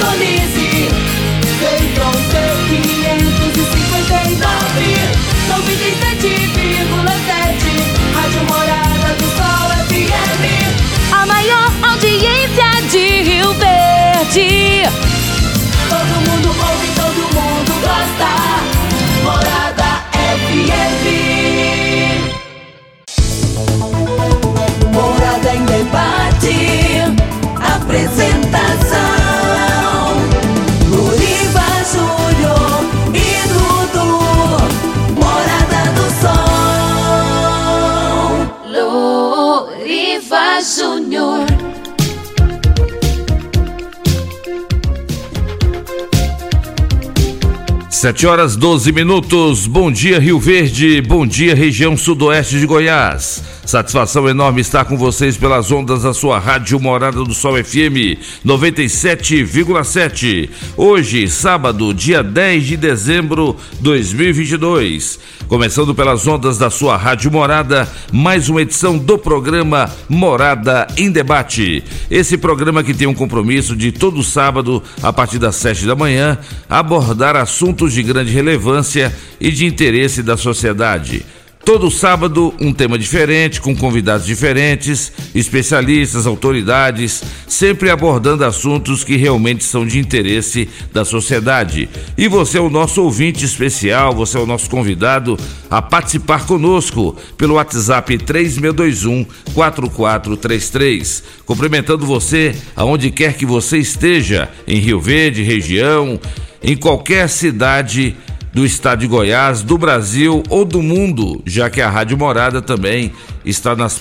sintonize. Feitron T559, 97,7. Rádio Morada do Sol FM. A maior audiência de Rio Verde. Sete horas 12 minutos. Bom dia, Rio Verde. Bom dia, região sudoeste de Goiás. Satisfação enorme estar com vocês pelas ondas da sua rádio Morada do Sol FM 97,7. Hoje, sábado, dia 10 de dezembro de 2022. Começando pelas ondas da sua rádio Morada, mais uma edição do programa Morada em Debate. Esse programa que tem um compromisso de todo sábado, a partir das sete da manhã, abordar assuntos de grande relevância e de interesse da sociedade. Todo sábado, um tema diferente, com convidados diferentes, especialistas, autoridades, sempre abordando assuntos que realmente são de interesse da sociedade. E você é o nosso ouvinte especial, você é o nosso convidado a participar conosco pelo WhatsApp 3621 4433. Cumprimentando você aonde quer que você esteja, em Rio Verde, região, em qualquer cidade do estado de Goiás, do Brasil ou do mundo, já que a Rádio Morada também está nas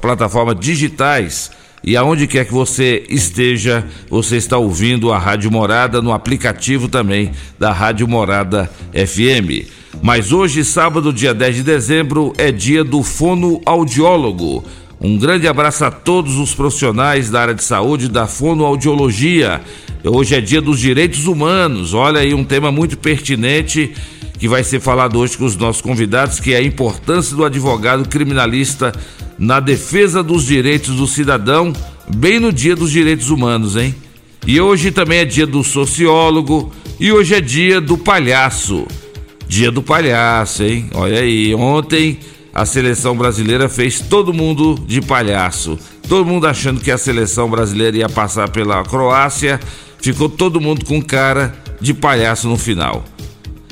plataformas, digitais. E aonde quer que você esteja, você está ouvindo a Rádio Morada no aplicativo também da Rádio Morada FM. Mas hoje, sábado, dia 10 de dezembro, é dia do fonoaudiólogo. Um grande abraço a todos os profissionais da área de saúde da fonoaudiologia. Hoje é dia dos direitos humanos. Olha aí um tema muito pertinente que vai ser falado hoje com os nossos convidados, que é a importância do advogado criminalista na defesa dos direitos do cidadão, bem no dia dos direitos humanos, hein? E hoje também é dia do sociólogo e hoje é dia do palhaço. Dia do palhaço, hein? Olha aí, ontem a seleção brasileira fez todo mundo de palhaço. Todo mundo achando que a seleção brasileira ia passar pela Croácia, ficou todo mundo com cara de palhaço no final.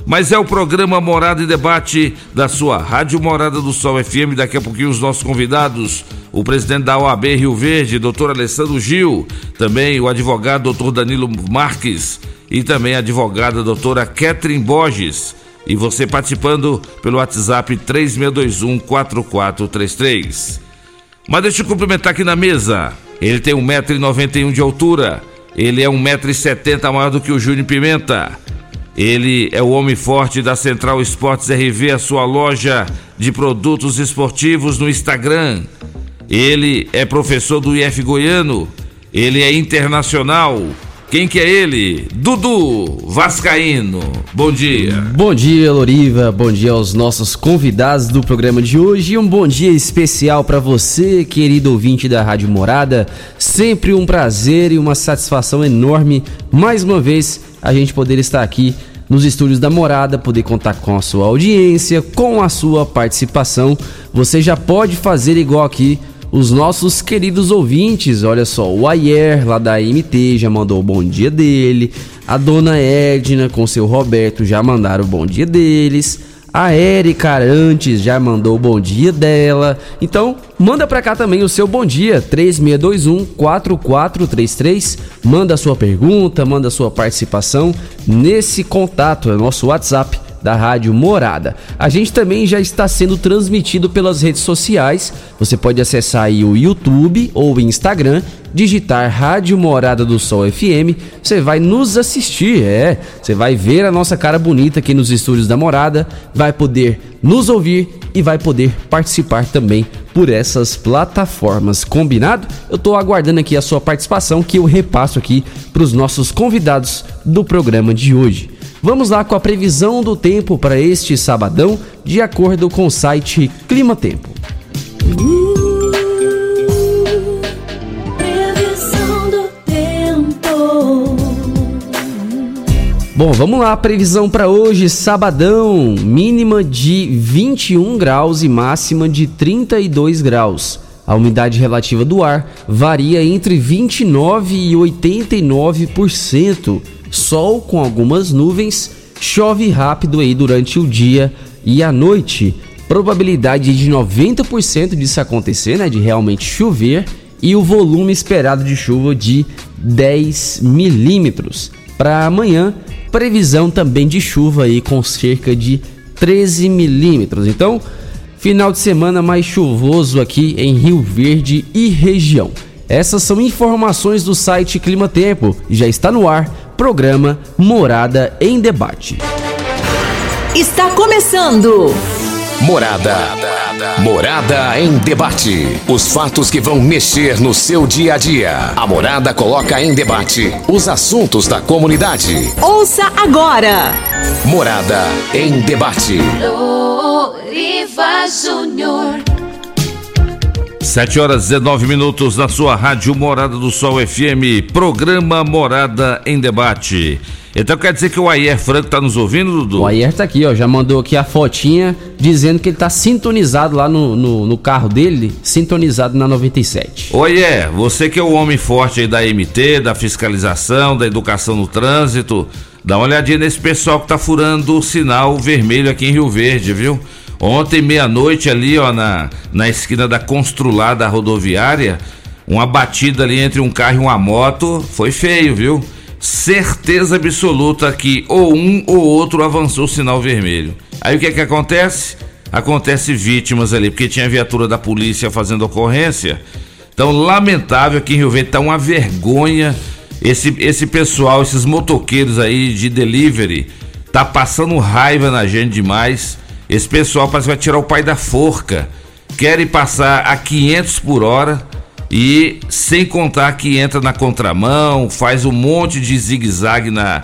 Mas é o programa Morada e Debate da sua Rádio Morada do Sol FM. Daqui a pouquinho os nossos convidados, o presidente da OAB Rio Verde, doutor Alessandro Gil, também o advogado doutor Danilo Marques e também a advogada doutora Ketrin Borges. E você participando pelo WhatsApp 3621 4433. Mas deixa eu cumprimentar aqui na mesa. Ele tem 1,91m de altura. Ele é 1,70m maior do que o Júnior Pimenta. Ele é o homem forte da Central Esportes RV, a sua loja de produtos esportivos no Instagram. Ele é professor do IF Goiano. Ele é internacional. Quem que é ele? Dudu Vascaíno. Bom dia. Bom dia, Loriva. Bom dia aos nossos convidados do programa de hoje. E um bom dia especial para você, querido ouvinte da Rádio Morada. Sempre um prazer e uma satisfação enorme, mais uma vez, a gente poder estar aqui nos estúdios da Morada, poder contar com a sua audiência, com a sua participação. Você já pode fazer igual aqui os nossos queridos ouvintes. Olha só, o Ayer lá da MT já mandou o bom dia dele. A dona Edna com seu Roberto já mandaram o bom dia deles. A Érica Arantes já mandou o bom dia dela. Então, manda pra cá também o seu bom dia, 3621 4433. Manda sua pergunta, manda sua participação nesse contato, é nosso WhatsApp da Rádio Morada. A gente também já está sendo transmitido pelas redes sociais. Você pode acessar aí o YouTube ou o Instagram, digitar Rádio Morada do Sol FM, você vai nos assistir, é. Você vai ver a nossa cara bonita aqui nos estúdios da Morada, vai poder nos ouvir e vai poder participar também por essas plataformas. Combinado? Eu tô aguardando aqui a sua participação que eu repasso aqui para os nossos convidados do programa de hoje. Vamos lá com a previsão do tempo para este sabadão, de acordo com o site Clima Tempo. Previsão do tempo. Bom, vamos lá, previsão para hoje, sabadão, mínima de 21 graus e máxima de 32 graus. A umidade relativa do ar varia entre 29 e 89%. Sol com algumas nuvens, chove rápido aí durante o dia e a noite. Probabilidade de 90% disso acontecer, né, de realmente chover e o volume esperado de chuva de 10 milímetros. Para amanhã, previsão também de chuva aí com cerca de 13 milímetros. Então, final de semana mais chuvoso aqui em Rio Verde e região. Essas são informações do site Clima Tempo. Já está no ar, programa Morada em Debate. Está começando. Morada. Morada em debate. Os fatos que vão mexer no seu dia a dia. A Morada coloca em debate os assuntos da comunidade. Ouça agora. Morada em debate. Loriva Júnior. 7 horas 19 minutos na sua rádio Morada do Sol FM, programa Morada em Debate. Então quer dizer que o Ayer Franco tá nos ouvindo, Dudu? O Ayer tá aqui, ó, já mandou aqui a fotinha dizendo que ele tá sintonizado lá no, no, no carro dele, sintonizado na 97. Ô Ayer, você que é o homem forte aí da MT, da fiscalização, da educação no trânsito, dá uma olhadinha nesse pessoal que tá furando o sinal vermelho aqui em Rio Verde, viu? Ontem, meia-noite, ali, ó, na, na esquina da Construlada rodoviária, uma batida ali entre um carro e uma moto foi feio, viu? Certeza absoluta que ou um ou outro avançou o sinal vermelho. Aí o que é que acontece? Acontece vítimas ali, porque tinha viatura da polícia fazendo ocorrência. Então, lamentável que em Rio Verde tá uma vergonha. Esse, esse pessoal, esses motoqueiros aí de delivery, tá passando raiva na gente demais. Esse pessoal parece que vai tirar o pai da forca. Querem passar a 500 por hora e sem contar que entra na contramão, faz um monte de zigue-zague na,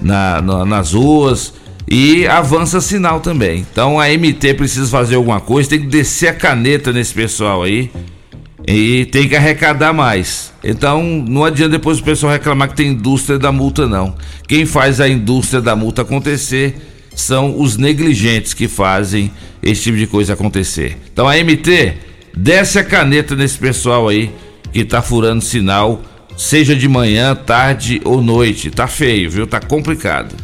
na, na, nas ruas e avança sinal também. Então a MT precisa fazer alguma coisa, tem que descer a caneta nesse pessoal aí e tem que arrecadar mais. Então não adianta depois o pessoal reclamar que tem indústria da multa, não. Quem faz a indústria da multa acontecer são os negligentes que fazem esse tipo de coisa acontecer. Então a MT, desce a caneta nesse pessoal aí que tá furando sinal, seja de manhã, tarde ou noite. Tá feio, viu? Tá complicado.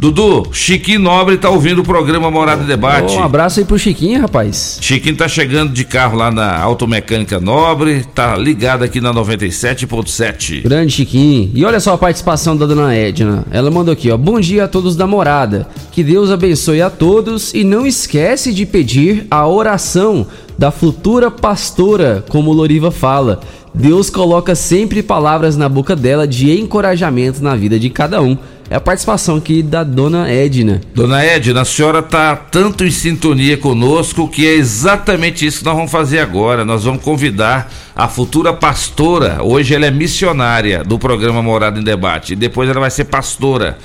Dudu, Chiquinho Nobre tá ouvindo o programa Morada em Debate. Um abraço aí pro Chiquinho, rapaz. Chiquinho tá chegando de carro lá na Automecânica Nobre, tá ligado aqui na 97.7. Grande Chiquinho. E olha só a participação da dona Edna. Ela mandou aqui, ó. Bom dia a todos da morada. Que Deus abençoe a todos e não esquece de pedir a oração da futura pastora, como Loriva fala. Deus coloca sempre palavras na boca dela de encorajamento na vida de cada um. É a participação aqui da dona Edna. Dona Edna, a senhora tá tanto em sintonia conosco que é exatamente isso que nós vamos fazer agora. Nós vamos convidar a futura pastora. Hoje ela é missionária do programa Morada em Debate. E depois ela vai ser pastora.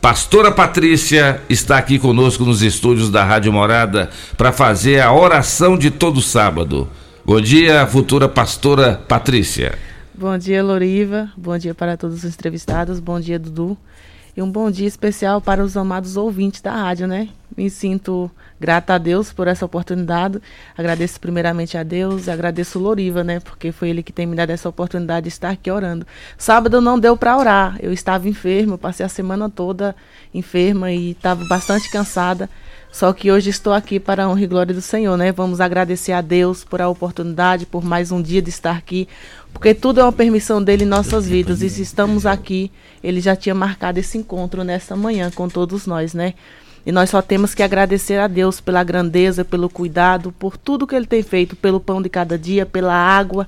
Pastora Patrícia está aqui conosco nos estúdios da Rádio Morada para fazer a oração de todo sábado. Bom dia, futura pastora Patrícia. Bom dia, Loriva. Bom dia para todos os entrevistados. Bom dia, Dudu. E um bom dia especial para os amados ouvintes da rádio, né? Me sinto grata a Deus por essa oportunidade. Agradeço primeiramente a Deus agradeço o Loriva, né? Porque foi ele que tem me dado essa oportunidade de estar aqui orando. Sábado não deu para orar. Eu estava enferma, passei a semana toda enferma e estava bastante cansada. Só que hoje estou aqui para a honra e glória do Senhor, né? Vamos agradecer a Deus por a oportunidade, por mais um dia de estar aqui, porque tudo é uma permissão dele em nossas vidas. E se estamos aqui, ele já tinha marcado esse encontro nessa manhã com todos nós, né? E nós só temos que agradecer a Deus pela grandeza, pelo cuidado, por tudo que ele tem feito, pelo pão de cada dia, pela água,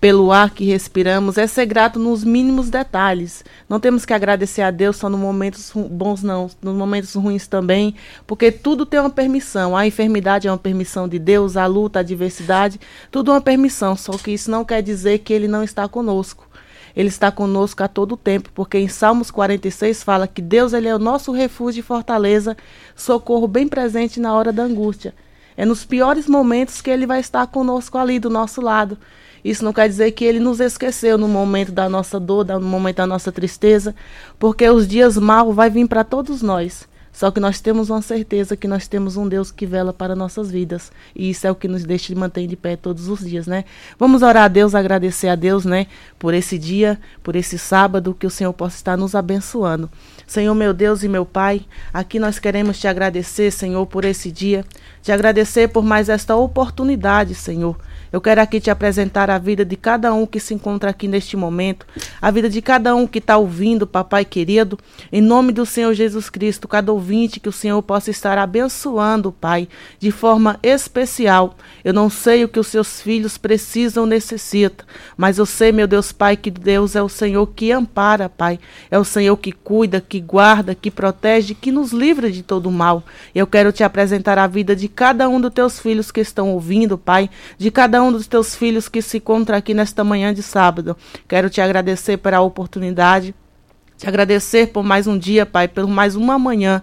pelo ar que respiramos, é ser grato nos mínimos detalhes. Não temos que agradecer a Deus só nos momentos bons, não, nos momentos ruins também, porque tudo tem uma permissão. A enfermidade é uma permissão de Deus, a luta, a adversidade, tudo é uma permissão, só que isso não quer dizer que Ele não está conosco. Ele está conosco a todo tempo, porque em Salmos 46 fala que Deus ele é o nosso refúgio e fortaleza, socorro bem presente na hora da angústia. É nos piores momentos que ele vai estar conosco ali do nosso lado. Isso não quer dizer que ele nos esqueceu no momento da nossa dor, no momento da nossa tristeza, porque os dias maus vai vir para todos nós. Só que nós temos uma certeza que nós temos um Deus que vela para nossas vidas. E isso é o que nos deixa de manter de pé todos os dias, né? Vamos orar a Deus, agradecer a Deus, né? Por esse dia, por esse sábado, que o Senhor possa estar nos abençoando. Senhor, meu Deus e meu Pai, aqui nós queremos te agradecer, Senhor, por esse dia. Te agradecer por mais esta oportunidade, Senhor eu quero aqui te apresentar a vida de cada um que se encontra aqui neste momento, a vida de cada um que está ouvindo, papai querido, em nome do Senhor Jesus Cristo, cada ouvinte que o Senhor possa estar abençoando, Pai, de forma especial. Eu não sei o que os seus filhos precisam, necessitam, mas eu sei, meu Deus Pai, que Deus é o Senhor que ampara, Pai, é o Senhor que cuida, que guarda, que protege, que nos livra de todo mal. Eu quero te apresentar a vida de cada um dos teus filhos que estão ouvindo, Pai, de cada cada um dos teus filhos que se encontra aqui nesta manhã de sábado. Quero te agradecer pela oportunidade, te agradecer por mais um dia, Pai, por mais uma manhã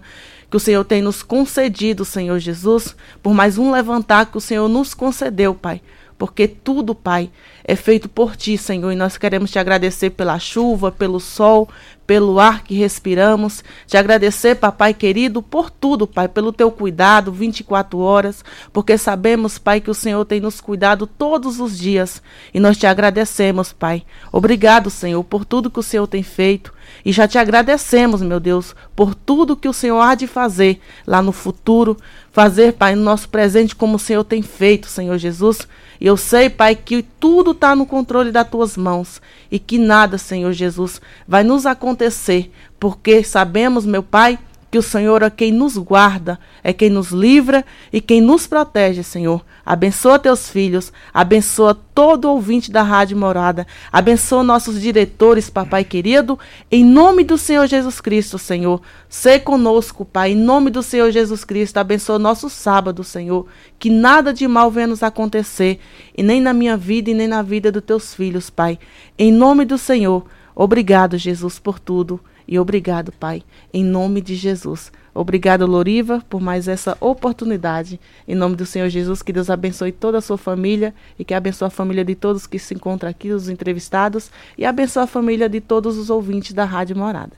que o Senhor tem nos concedido, Senhor Jesus, por mais um levantar que o Senhor nos concedeu, Pai porque tudo, Pai, é feito por Ti, Senhor, e nós queremos te agradecer pela chuva, pelo sol, pelo ar que respiramos, te agradecer, papai querido, por tudo, Pai, pelo teu cuidado 24 horas, porque sabemos, Pai, que o Senhor tem nos cuidado todos os dias e nós te agradecemos, Pai. Obrigado, Senhor, por tudo que o Senhor tem feito e já te agradecemos, meu Deus, por tudo que o Senhor há de fazer lá no futuro, fazer, Pai, no nosso presente como o Senhor tem feito, Senhor Jesus. Eu sei, Pai, que tudo está no controle das tuas mãos e que nada, Senhor Jesus, vai nos acontecer, porque sabemos, meu Pai, que o Senhor é quem nos guarda, é quem nos livra e quem nos protege, Senhor. Abençoa teus filhos, abençoa todo ouvinte da Rádio Morada, abençoa nossos diretores, papai querido, em nome do Senhor Jesus Cristo, Senhor. Sê conosco, Pai, em nome do Senhor Jesus Cristo, abençoa nosso sábado, Senhor. Que nada de mal venha nos acontecer, e nem na minha vida e nem na vida dos teus filhos, Pai. Em nome do Senhor, obrigado, Jesus, por tudo. E obrigado, Pai, em nome de Jesus. Obrigado, Loriva, por mais essa oportunidade. Em nome do Senhor Jesus, que Deus abençoe toda a sua família e que abençoe a família de todos que se encontram aqui, os entrevistados, e abençoe a família de todos os ouvintes da Rádio Morada.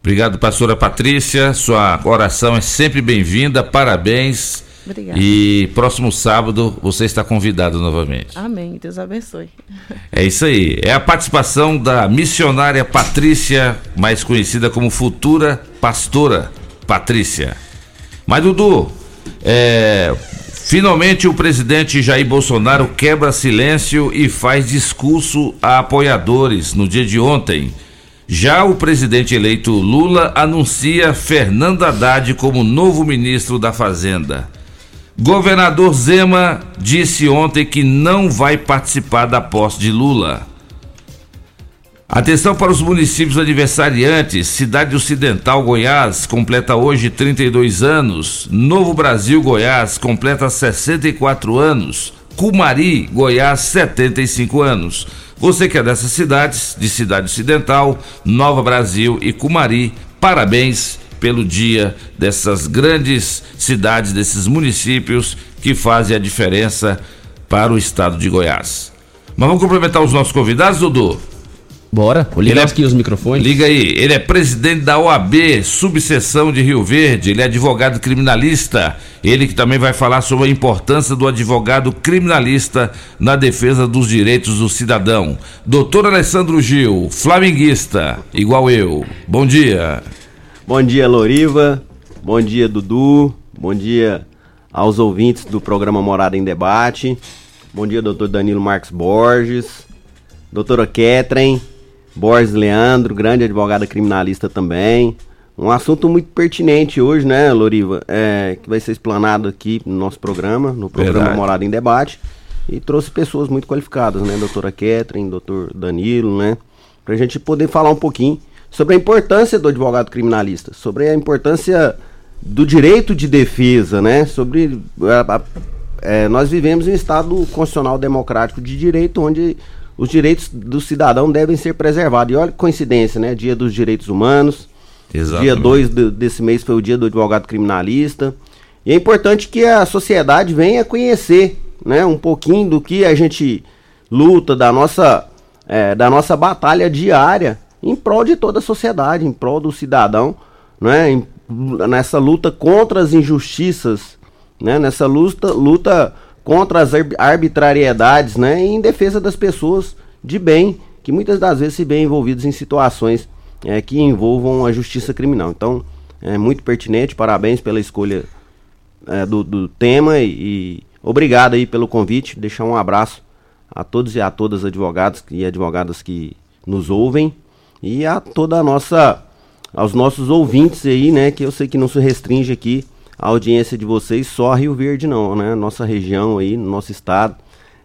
Obrigado, pastora Patrícia. Sua oração é sempre bem-vinda. Parabéns Obrigada. E próximo sábado você está convidado novamente. Amém. Deus abençoe. É isso aí. É a participação da missionária Patrícia, mais conhecida como futura pastora Patrícia. Mas, Dudu, é, finalmente o presidente Jair Bolsonaro quebra silêncio e faz discurso a apoiadores no dia de ontem. Já o presidente eleito Lula anuncia Fernando Haddad como novo ministro da Fazenda. Governador Zema disse ontem que não vai participar da posse de Lula. Atenção para os municípios aniversariantes. Cidade Ocidental Goiás completa hoje 32 anos. Novo Brasil Goiás completa 64 anos. Cumari Goiás 75 anos. Você que é dessas cidades, de Cidade Ocidental, Nova Brasil e Cumari, parabéns pelo dia dessas grandes cidades, desses municípios que fazem a diferença para o estado de Goiás. Mas vamos cumprimentar os nossos convidados, Dudu? Bora, vou ligar é, aqui os microfones. Liga aí, ele é presidente da OAB, subseção de Rio Verde, ele é advogado criminalista. Ele que também vai falar sobre a importância do advogado criminalista na defesa dos direitos do cidadão. Doutor Alessandro Gil, flamenguista, igual eu. Bom dia. Bom dia, Loriva. Bom dia, Dudu. Bom dia aos ouvintes do programa Morada em Debate. Bom dia, doutor Danilo Marques Borges. Doutora Ketren. Borges Leandro, grande advogada criminalista também. Um assunto muito pertinente hoje, né, Loriva? É, que vai ser explanado aqui no nosso programa, no programa Verdade. Morada em Debate. E trouxe pessoas muito qualificadas, né? Doutora Ketren, doutor Danilo, né? Pra gente poder falar um pouquinho sobre a importância do advogado criminalista, sobre a importância do direito de defesa, né? Sobre a, a, é, nós vivemos em um estado constitucional democrático de direito onde os direitos do cidadão devem ser preservados. E olha que coincidência, né? Dia dos Direitos Humanos. Exatamente. Dia 2 desse mês foi o dia do advogado criminalista. E é importante que a sociedade venha conhecer, né, um pouquinho do que a gente luta, da nossa, é, da nossa batalha diária em prol de toda a sociedade, em prol do cidadão, né? Em, nessa luta contra as injustiças, né? nessa luta, luta contra as arbitrariedades né? e em defesa das pessoas de bem, que muitas das vezes se veem envolvidos em situações é, que envolvam a justiça criminal. Então, é muito pertinente, parabéns pela escolha é, do, do, tema e, e, obrigado aí pelo convite. Deixar um abraço a todos e a todas advogados e advogadas que nos ouvem e a toda a nossa aos nossos ouvintes aí, né, que eu sei que não se restringe aqui a audiência de vocês só a Rio Verde não, né? Nossa região aí, no nosso estado.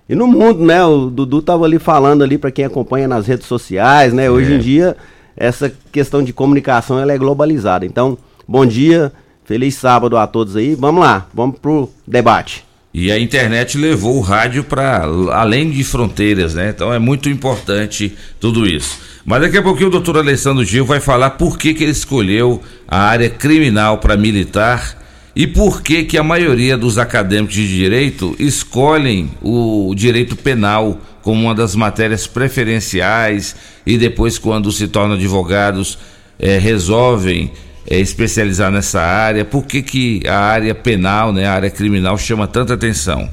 E no mundo, né? O Dudu tava ali falando ali para quem acompanha nas redes sociais, né? Hoje é. em dia essa questão de comunicação ela é globalizada. Então, bom dia, feliz sábado a todos aí. Vamos lá, vamos pro debate. E a internet levou o rádio para além de fronteiras, né? Então é muito importante tudo isso. Mas daqui a pouquinho o doutor Alessandro Gil vai falar por que, que ele escolheu a área criminal para militar e por que, que a maioria dos acadêmicos de direito escolhem o direito penal como uma das matérias preferenciais e depois, quando se tornam advogados, é, resolvem é, especializar nessa área? Por que, que a área penal, né, a área criminal, chama tanta atenção?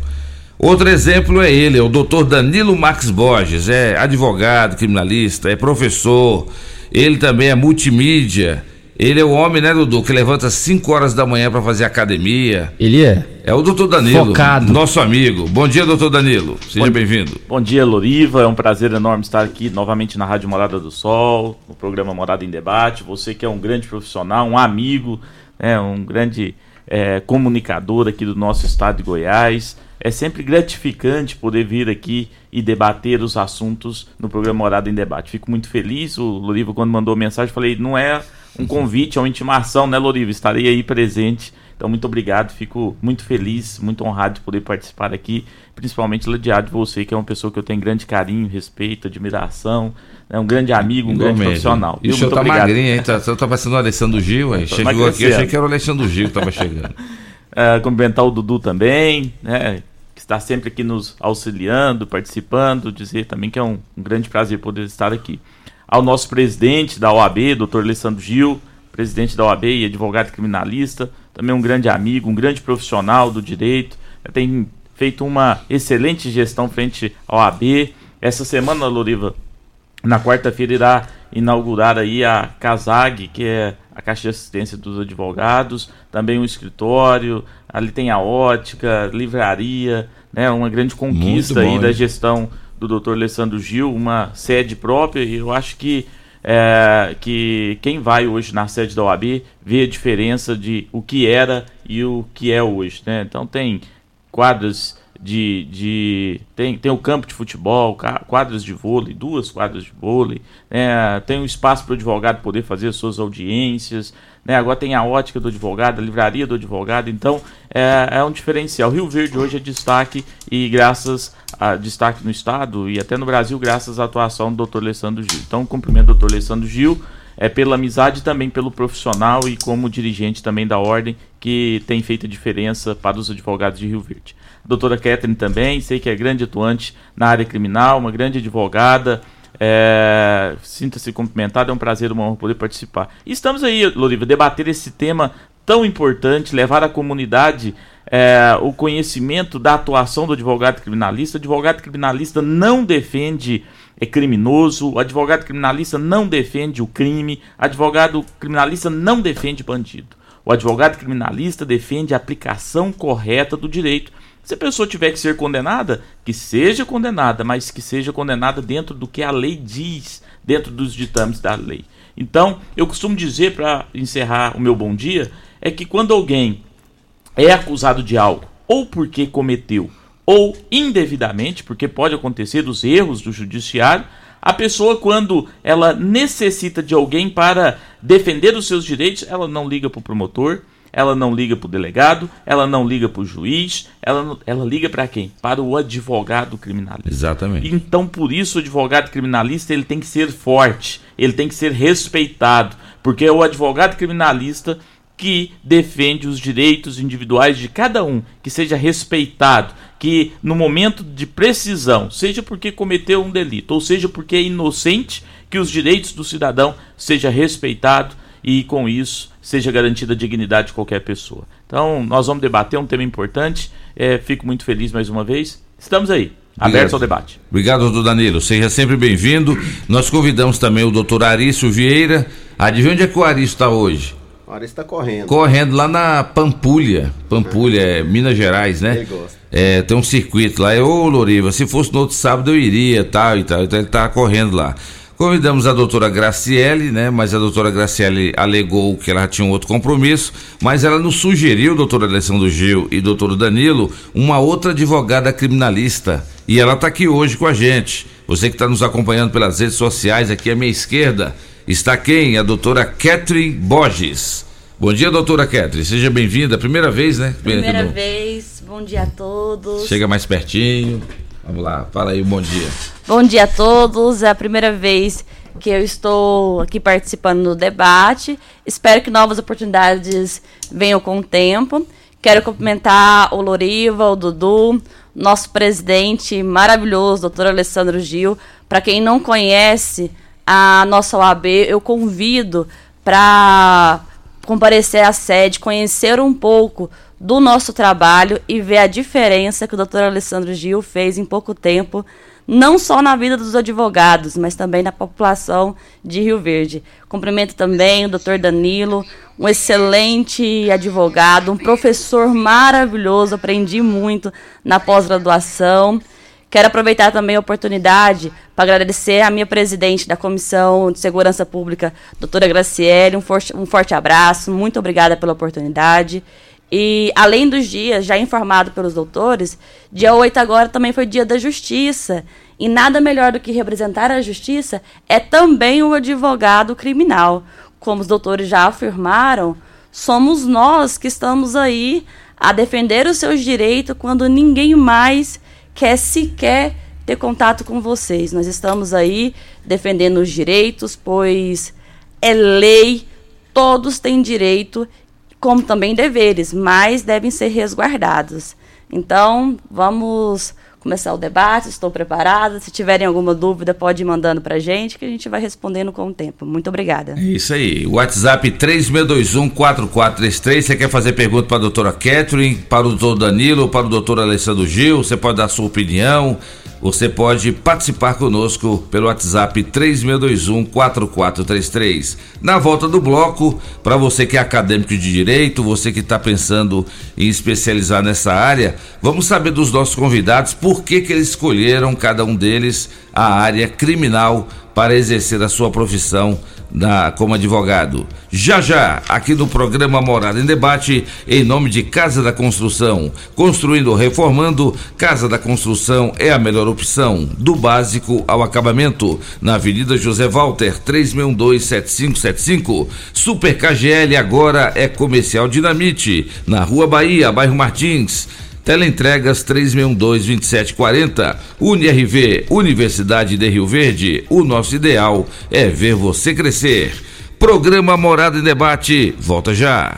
Outro exemplo é ele, é o doutor Danilo Max Borges, é advogado, criminalista, é professor, ele também é multimídia, ele é o homem, né, Dudu, que levanta às 5 horas da manhã para fazer academia. Ele é? É o doutor Danilo. Focado. Nosso amigo. Bom dia, doutor Danilo. Seja bem-vindo. Bom dia, Loriva. É um prazer enorme estar aqui novamente na Rádio Morada do Sol, no programa Morada em Debate. Você que é um grande profissional, um amigo, né, um grande é, comunicador aqui do nosso estado de Goiás. É sempre gratificante poder vir aqui e debater os assuntos no programa Morada em Debate. Fico muito feliz. O Loriva, quando mandou mensagem, falei: não é um convite, é uma intimação, né, Loriva? Estarei aí presente. Então, muito obrigado, fico muito feliz, muito honrado de poder participar aqui, principalmente ladeado de você, que é uma pessoa que eu tenho grande carinho, respeito, admiração, né, um grande amigo, um grande profissional. E o senhor tá obrigado. magrinho, hein? Tá, o senhor tá parecendo o Alessandro Gil, aí. Chegou aqui, eu achei que era o Alessandro Gil que estava chegando. uh, cumprimentar o Dudu também, né? Está sempre aqui nos auxiliando, participando, dizer também que é um, um grande prazer poder estar aqui ao nosso presidente da OAB, doutor Alessandro Gil, presidente da OAB e advogado criminalista, também um grande amigo, um grande profissional do direito, tem feito uma excelente gestão frente à OAB. Essa semana, Loriva, na quarta-feira irá inaugurar aí a CASAG, que é a Caixa de Assistência dos Advogados, também um escritório, ali tem a ótica, livraria, né, uma grande conquista aí da gestão do Dr. Alessandro Gil, uma sede própria, e eu acho que, é, que quem vai hoje na sede da OAB vê a diferença de o que era e o que é hoje. Né? Então tem quadras de, de tem, tem o campo de futebol, quadras de vôlei, duas quadras de vôlei, né? tem um espaço para o advogado poder fazer suas audiências, né? agora tem a ótica do advogado, a livraria do advogado, então é, é um diferencial. Rio Verde hoje é destaque e graças a destaque no estado e até no Brasil, graças à atuação do Dr. Alessandro Gil. Então, cumprimento o Dr. Alessandro Gil é pela amizade também pelo profissional e como dirigente também da ordem que tem feito diferença para os advogados de Rio Verde doutora Catherine também, sei que é grande atuante na área criminal, uma grande advogada. É, Sinta-se cumprimentada, é um prazer, uma honra poder participar. E estamos aí, Loriva, debater esse tema tão importante, levar à comunidade é, o conhecimento da atuação do advogado criminalista. O advogado criminalista não defende é criminoso, o advogado criminalista não defende o crime, o advogado criminalista não defende bandido. O advogado criminalista defende a aplicação correta do direito se a pessoa tiver que ser condenada, que seja condenada, mas que seja condenada dentro do que a lei diz, dentro dos ditames da lei. Então, eu costumo dizer, para encerrar o meu bom dia, é que quando alguém é acusado de algo, ou porque cometeu, ou indevidamente, porque pode acontecer dos erros do judiciário, a pessoa, quando ela necessita de alguém para defender os seus direitos, ela não liga para o promotor, ela não liga para o delegado, ela não liga para o juiz, ela, ela liga para quem? Para o advogado criminalista. Exatamente. Então, por isso, o advogado criminalista ele tem que ser forte, ele tem que ser respeitado, porque é o advogado criminalista que defende os direitos individuais de cada um, que seja respeitado, que no momento de precisão, seja porque cometeu um delito, ou seja porque é inocente, que os direitos do cidadão seja respeitado e com isso seja garantida a dignidade de qualquer pessoa. Então, nós vamos debater um tema importante. É, fico muito feliz mais uma vez. Estamos aí. Abertos ao debate. Obrigado, doutor Danilo. Seja sempre bem-vindo. Nós convidamos também o doutor Arício Vieira. Adivinha onde é que o Arício está hoje? O Arício está correndo. Correndo lá na Pampulha. Pampulha, é Minas Gerais, né? Ele gosta. É, tem um circuito lá. Ô, Loriva, se fosse no outro sábado eu iria, tal e tal. Então ele tá correndo lá. Convidamos a doutora Graciele, né? Mas a doutora Graciele alegou que ela tinha um outro compromisso, mas ela nos sugeriu, doutora Alessandro Gil e doutor Danilo, uma outra advogada criminalista. E ela está aqui hoje com a gente. Você que está nos acompanhando pelas redes sociais, aqui à minha esquerda, está quem? A doutora Catherine Borges. Bom dia, doutora Catherine. Seja bem-vinda. Primeira vez, né? Primeira vez. Bom dia a todos. Chega mais pertinho. Vamos lá, fala aí bom dia. Bom dia a todos. É a primeira vez que eu estou aqui participando do debate. Espero que novas oportunidades venham com o tempo. Quero cumprimentar o Loriva, o Dudu, nosso presidente maravilhoso, doutor Alessandro Gil. Para quem não conhece a nossa OAB, eu convido para comparecer à sede, conhecer um pouco do nosso trabalho e ver a diferença que o Dr. Alessandro Gil fez em pouco tempo, não só na vida dos advogados, mas também na população de Rio Verde. Cumprimento também o Dr. Danilo, um excelente advogado, um professor maravilhoso, aprendi muito na pós-graduação. Quero aproveitar também a oportunidade para agradecer à minha presidente da Comissão de Segurança Pública, doutora Graciele, um forte, um forte abraço, muito obrigada pela oportunidade. E além dos dias já informado pelos doutores, dia 8 agora também foi dia da justiça. E nada melhor do que representar a justiça é também o advogado criminal. Como os doutores já afirmaram, somos nós que estamos aí a defender os seus direitos quando ninguém mais quer sequer ter contato com vocês. Nós estamos aí defendendo os direitos, pois é lei, todos têm direito como também deveres, mas devem ser resguardados. Então, vamos começar o debate, estou preparada. Se tiverem alguma dúvida, pode ir mandando para a gente, que a gente vai respondendo com o tempo. Muito obrigada. É isso aí. WhatsApp 3621-4433. Você quer fazer pergunta para a doutora Catherine, para o doutor Danilo, para o doutor Alessandro Gil? Você pode dar sua opinião. Você pode participar conosco pelo WhatsApp 3621-4433. Na volta do bloco, para você que é acadêmico de direito, você que está pensando em especializar nessa área, vamos saber dos nossos convidados por que, que eles escolheram, cada um deles, a área criminal para exercer a sua profissão na, como advogado. Já já, aqui no programa Morada em Debate, em nome de Casa da Construção. Construindo ou reformando, Casa da Construção é a melhor opção, do básico ao acabamento. Na Avenida José Walter, 36127575. Super KGL agora é Comercial Dinamite. Na Rua Bahia, bairro Martins. Teleentregas 3612-2740. UniRV, Universidade de Rio Verde. O nosso ideal é ver você crescer. Programa Morada em Debate. Volta já.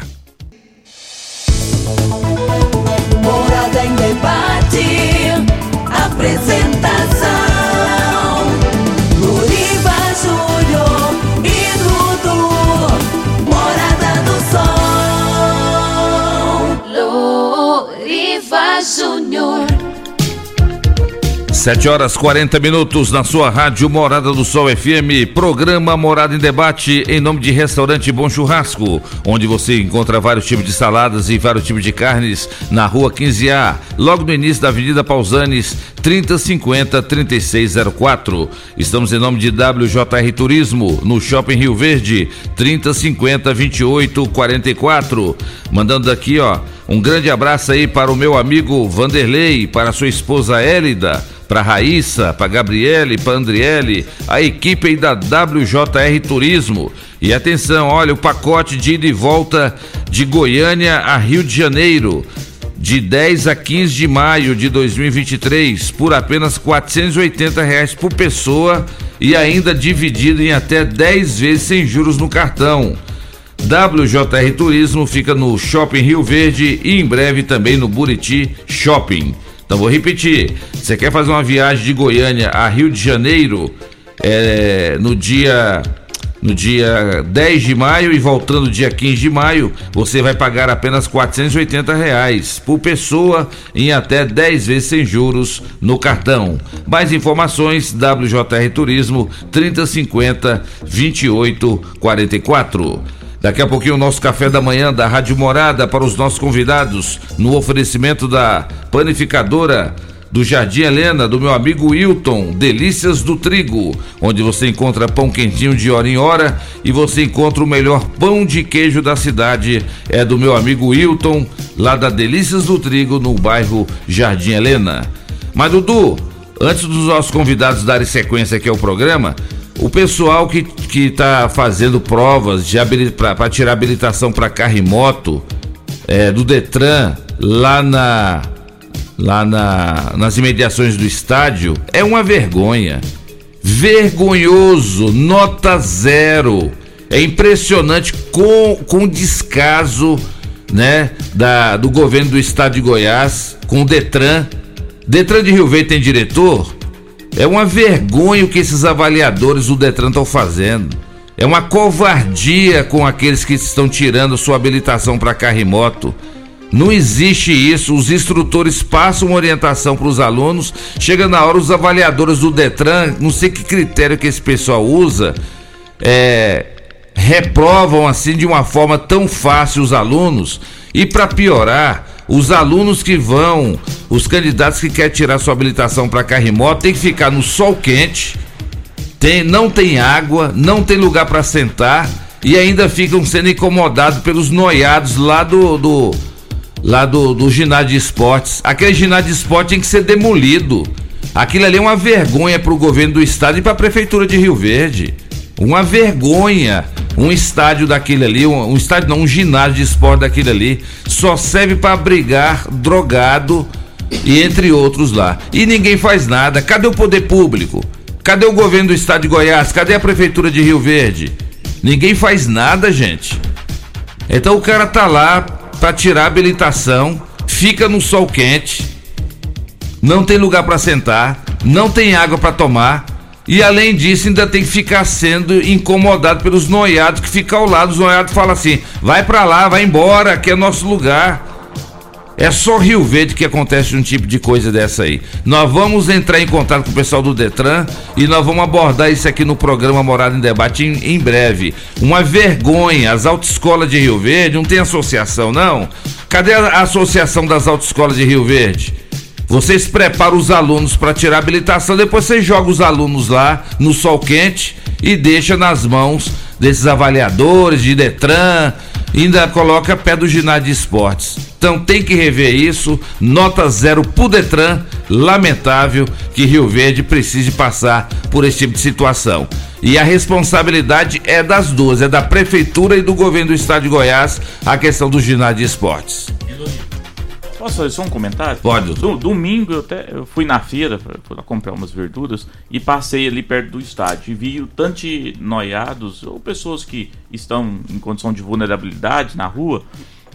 7 horas 40 minutos na sua rádio Morada do Sol FM, programa Morada em Debate em nome de Restaurante Bom Churrasco, onde você encontra vários tipos de saladas e vários tipos de carnes na rua 15A, logo no início da Avenida Pausanes, 3050 3604. Estamos em nome de WJR Turismo, no Shopping Rio Verde, 3050 2844. Mandando daqui, ó, um grande abraço aí para o meu amigo Vanderlei, para sua esposa Hélida, para Raíssa, para Gabriele, para Andriele, a equipe aí da WJR Turismo. E atenção, olha o pacote de ida e volta de Goiânia a Rio de Janeiro de 10 a 15 de maio de 2023 por apenas 480 reais por pessoa e ainda dividido em até 10 vezes sem juros no cartão. WJR Turismo fica no Shopping Rio Verde e em breve também no Buriti Shopping. Então vou repetir: você quer fazer uma viagem de Goiânia a Rio de Janeiro é, no dia no dia 10 de maio e voltando dia 15 de maio, você vai pagar apenas 480 reais por pessoa em até 10 vezes sem juros no cartão. Mais informações WJR Turismo 3050 2844. Daqui a pouquinho o nosso café da manhã da Rádio Morada para os nossos convidados no oferecimento da panificadora do Jardim Helena, do meu amigo Wilton, Delícias do Trigo, onde você encontra pão quentinho de hora em hora e você encontra o melhor pão de queijo da cidade. É do meu amigo Wilton, lá da Delícias do Trigo, no bairro Jardim Helena. Mas Dudu, antes dos nossos convidados darem sequência aqui ao programa, o pessoal que que está fazendo provas para tirar habilitação para carro e moto é, do Detran lá na lá na, nas imediações do estádio é uma vergonha. Vergonhoso, nota zero. É impressionante com, com descaso né, da, do governo do estado de Goiás com o Detran. Detran de Rio Verde tem diretor? É uma vergonha o que esses avaliadores do Detran estão fazendo. É uma covardia com aqueles que estão tirando sua habilitação para carro e moto. Não existe isso. Os instrutores passam orientação para os alunos. Chega na hora, os avaliadores do Detran, não sei que critério que esse pessoal usa, é, reprovam assim de uma forma tão fácil os alunos. E para piorar, os alunos que vão, os candidatos que querem tirar sua habilitação para carro e moto, tem que ficar no sol quente, tem, não tem água, não tem lugar para sentar e ainda ficam sendo incomodados pelos noiados lá do, do lá do, do ginásio de esportes. Aquele ginásio de esporte tem que ser demolido. Aquilo ali é uma vergonha para o governo do estado e para a prefeitura de Rio Verde. Uma vergonha. Um estádio daquele ali, um, um estádio não, um ginásio de esporte daquele ali, só serve para abrigar drogado e entre outros lá. E ninguém faz nada. Cadê o poder público? Cadê o governo do estado de Goiás? Cadê a prefeitura de Rio Verde? Ninguém faz nada, gente. Então o cara tá lá para tirar a habilitação, fica no sol quente, não tem lugar para sentar, não tem água para tomar, e além disso, ainda tem que ficar sendo incomodado pelos noiados que ficam ao lado. Os noiados falam assim: vai para lá, vai embora, aqui é nosso lugar. É só Rio Verde que acontece um tipo de coisa dessa aí. Nós vamos entrar em contato com o pessoal do Detran e nós vamos abordar isso aqui no programa Morada em Debate em, em breve. Uma vergonha, as autoescolas de Rio Verde não tem associação, não? Cadê a associação das autoescolas de Rio Verde? Vocês preparam os alunos para tirar habilitação, depois você joga os alunos lá no sol quente e deixa nas mãos desses avaliadores de Detran, ainda coloca pé do ginásio de esportes. Então tem que rever isso. Nota zero pro Detran. Lamentável que Rio Verde precise passar por esse tipo de situação. E a responsabilidade é das duas, é da prefeitura e do governo do estado de Goiás, a questão do ginásio de esportes. Posso fazer só um comentário? Pode. Do, domingo eu, até, eu fui na feira para comprar umas verduras e passei ali perto do estádio e vi o tanto de noiados ou pessoas que estão em condição de vulnerabilidade na rua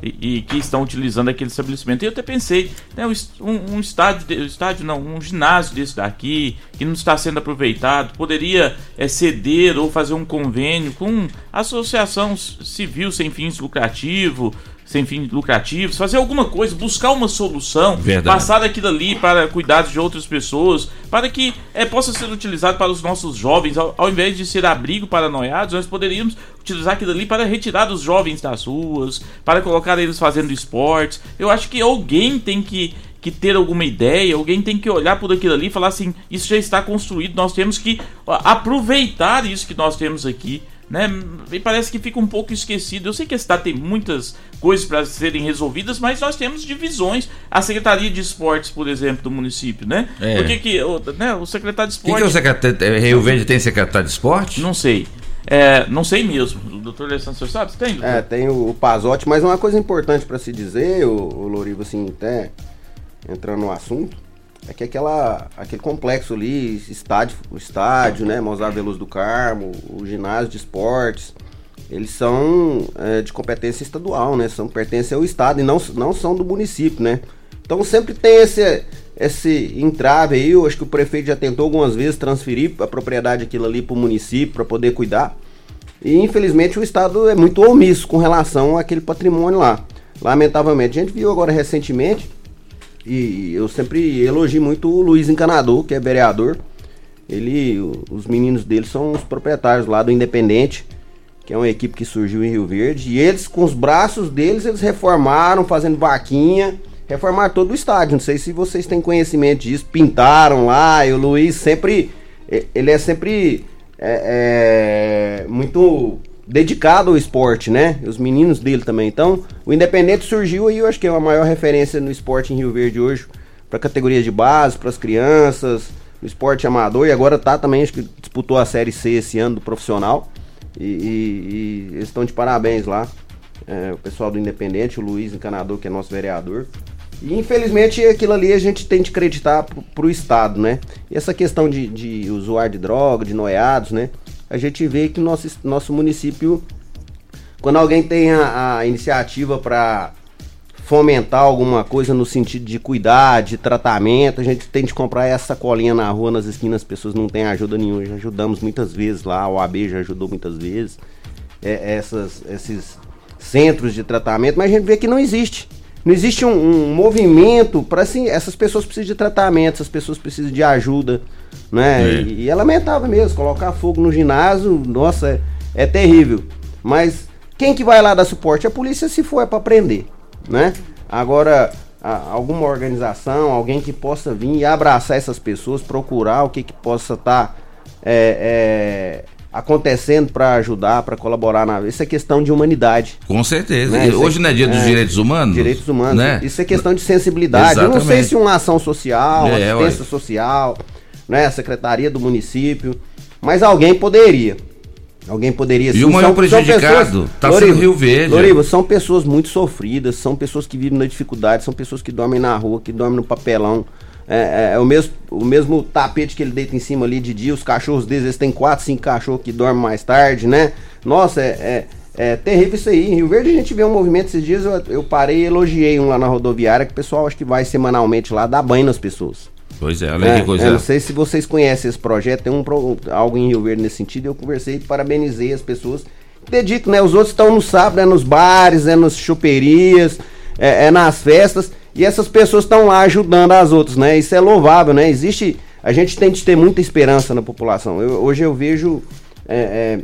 e, e, que estão utilizando aquele estabelecimento. E eu até pensei, né, um, um estádio, estádio não, um ginásio desse daqui que não está sendo aproveitado, poderia é, ceder ou fazer um convênio com associação civil sem fins lucrativos, sem fins lucrativos, fazer alguma coisa, buscar uma solução, Verdade. passar aquilo ali para cuidados de outras pessoas, para que é, possa ser utilizado para os nossos jovens, ao, ao invés de ser abrigo para noiados, nós poderíamos utilizar aquilo ali para retirar os jovens das ruas, para colocar eles fazendo esportes. Eu acho que alguém tem que que ter alguma ideia, alguém tem que olhar por aquilo ali e falar assim: isso já está construído, nós temos que aproveitar isso que nós temos aqui né? E parece que fica um pouco esquecido. Eu sei que a cidade tem muitas coisas para serem resolvidas, mas nós temos divisões. A Secretaria de Esportes, por exemplo, do município, né? É. Por que, que o, né, o secretário de Esportes. que é o secretário? é, Rio Verde tem secretário de esporte? Não sei. É, não sei mesmo. O doutor Alessandro, você sabe? Você tem? doutor? É, tem o, o Pazote, mas uma coisa importante para se dizer, o, o Lorivo, assim, até entrando no assunto, é que aquela, aquele complexo ali, estádio, o estádio, né, Mozart Veloso do Carmo, o ginásio de esportes, eles são é, de competência estadual, né? São pertencem ao estado e não, não são do município, né? Então sempre tem esse esse entrave aí, eu acho que o prefeito já tentou algumas vezes transferir a propriedade aquilo ali para o município para poder cuidar. E infelizmente o estado é muito omisso com relação àquele patrimônio lá. Lamentavelmente, a gente viu agora recentemente e eu sempre elogio muito o Luiz Encanador, que é vereador. Ele, os meninos dele são os proprietários lá do Independente, que é uma equipe que surgiu em Rio Verde. E eles, com os braços deles, eles reformaram, fazendo vaquinha, reformaram todo o estádio. Não sei se vocês têm conhecimento disso. Pintaram lá, e o Luiz sempre. Ele é sempre é, é, muito dedicado ao esporte, né? Os meninos dele também. Então, o Independente surgiu aí, eu acho que é a maior referência no esporte em Rio Verde hoje, para categoria de base, para as crianças, no esporte amador e agora tá também, acho que disputou a Série C esse ano do profissional. E, e, e eles estão de parabéns lá. É, o pessoal do Independente, o Luiz Encanador, que é nosso vereador. E infelizmente aquilo ali a gente tem de acreditar pro, pro Estado, né? E essa questão de, de usuário de droga, de noiados, né? A gente vê que nosso, nosso município, quando alguém tem a, a iniciativa para fomentar alguma coisa no sentido de cuidar, de tratamento, a gente tem de comprar essa colinha na rua, nas esquinas, as pessoas não têm ajuda nenhuma. Já ajudamos muitas vezes lá, o AB já ajudou muitas vezes. É, essas, esses centros de tratamento, mas a gente vê que não existe. Não existe um, um movimento para assim, essas pessoas precisam de tratamento, essas pessoas precisam de ajuda, né? É. E, e, é lamentável mesmo, colocar fogo no ginásio, nossa, é, é terrível. Mas quem que vai lá dar suporte? A polícia se for é para prender, né? Agora, a, alguma organização, alguém que possa vir e abraçar essas pessoas, procurar o que que possa estar tá, é, é acontecendo para ajudar, para colaborar na. Isso é questão de humanidade. Com certeza. Né? Hoje é, não é dia dos é, direitos humanos? Direitos humanos. Né? Isso é questão de sensibilidade. Exatamente. Eu não sei se uma ação social, é, assistência ué. social, né, a secretaria do município, mas alguém poderia. Alguém poderia E o maior são, prejudicado está sendo Rio Verde. Loriva, são pessoas muito sofridas, são pessoas que vivem na dificuldade, são pessoas que dormem na rua, que dormem no papelão. É, é, é, o, mesmo, o mesmo tapete que ele deita em cima ali de dia, os cachorros deles, eles têm 4, 5 cachorros que dormem mais tarde, né? Nossa, é, é, é, terrível isso aí. Em Rio Verde a gente vê um movimento esses dias, eu, eu parei e elogiei um lá na rodoviária, que o pessoal acho que vai semanalmente lá dar banho nas pessoas. Pois é, olha é, que coisa. Eu não sei se vocês conhecem esse projeto, tem um algo em Rio Verde nesse sentido, eu conversei e parabenizei as pessoas. Dedico, né? Os outros estão no sábado, é nos bares, é nas choperias, é, é nas festas. E essas pessoas estão lá ajudando as outras, né? Isso é louvável, né? Existe. A gente tem de ter muita esperança na população. Eu, hoje eu vejo, é,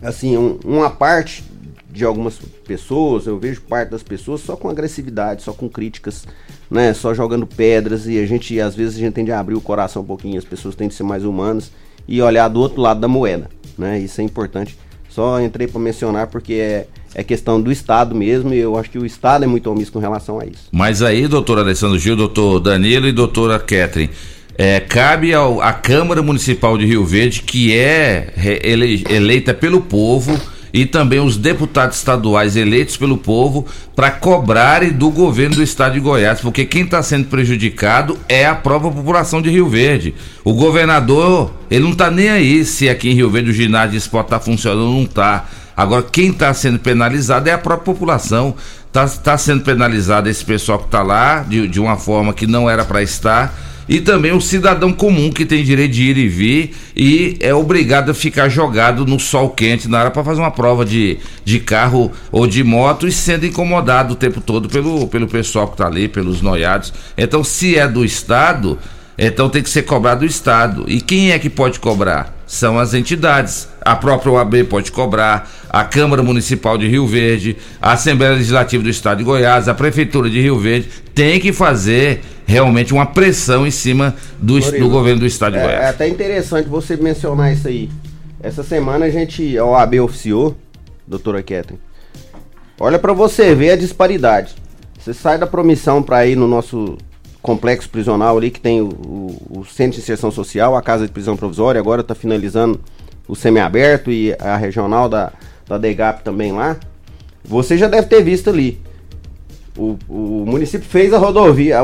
é, assim, um, uma parte de algumas pessoas, eu vejo parte das pessoas só com agressividade, só com críticas, né? Só jogando pedras e a gente, às vezes, a gente tem de abrir o coração um pouquinho, as pessoas têm de ser mais humanas e olhar do outro lado da moeda, né? Isso é importante. Só entrei para mencionar porque é, é questão do Estado mesmo, e eu acho que o Estado é muito omisso com relação a isso. Mas aí, doutor Alessandro Gil, doutor Danilo e doutora Catherine, é, cabe ao, à Câmara Municipal de Rio Verde, que é ele, eleita pelo povo, e também os deputados estaduais eleitos pelo povo para cobrarem do governo do estado de Goiás, porque quem está sendo prejudicado é a própria população de Rio Verde. O governador, ele não está nem aí se aqui em Rio Verde o ginásio de esporte está funcionando ou não está. Agora, quem está sendo penalizado é a própria população. Está tá sendo penalizado esse pessoal que está lá de, de uma forma que não era para estar. E também o cidadão comum que tem direito de ir e vir e é obrigado a ficar jogado no sol quente na hora para fazer uma prova de, de carro ou de moto e sendo incomodado o tempo todo pelo, pelo pessoal que está ali, pelos noiados. Então, se é do Estado, então tem que ser cobrado do Estado. E quem é que pode cobrar? São as entidades. A própria OAB pode cobrar, a Câmara Municipal de Rio Verde, a Assembleia Legislativa do Estado de Goiás, a Prefeitura de Rio Verde, tem que fazer realmente uma pressão em cima do, do governo do Estado de é, Goiás. É até interessante você mencionar isso aí. Essa semana a gente, a OAB oficiou, doutora Ketrin. Olha para você ver a disparidade. Você sai da promissão para ir no nosso complexo prisional ali, que tem o, o, o, Centro de Inserção Social, a Casa de Prisão Provisória, agora está finalizando o semiaberto e a regional da, da DEGAP também lá. Você já deve ter visto ali. O, o município fez a rodovia,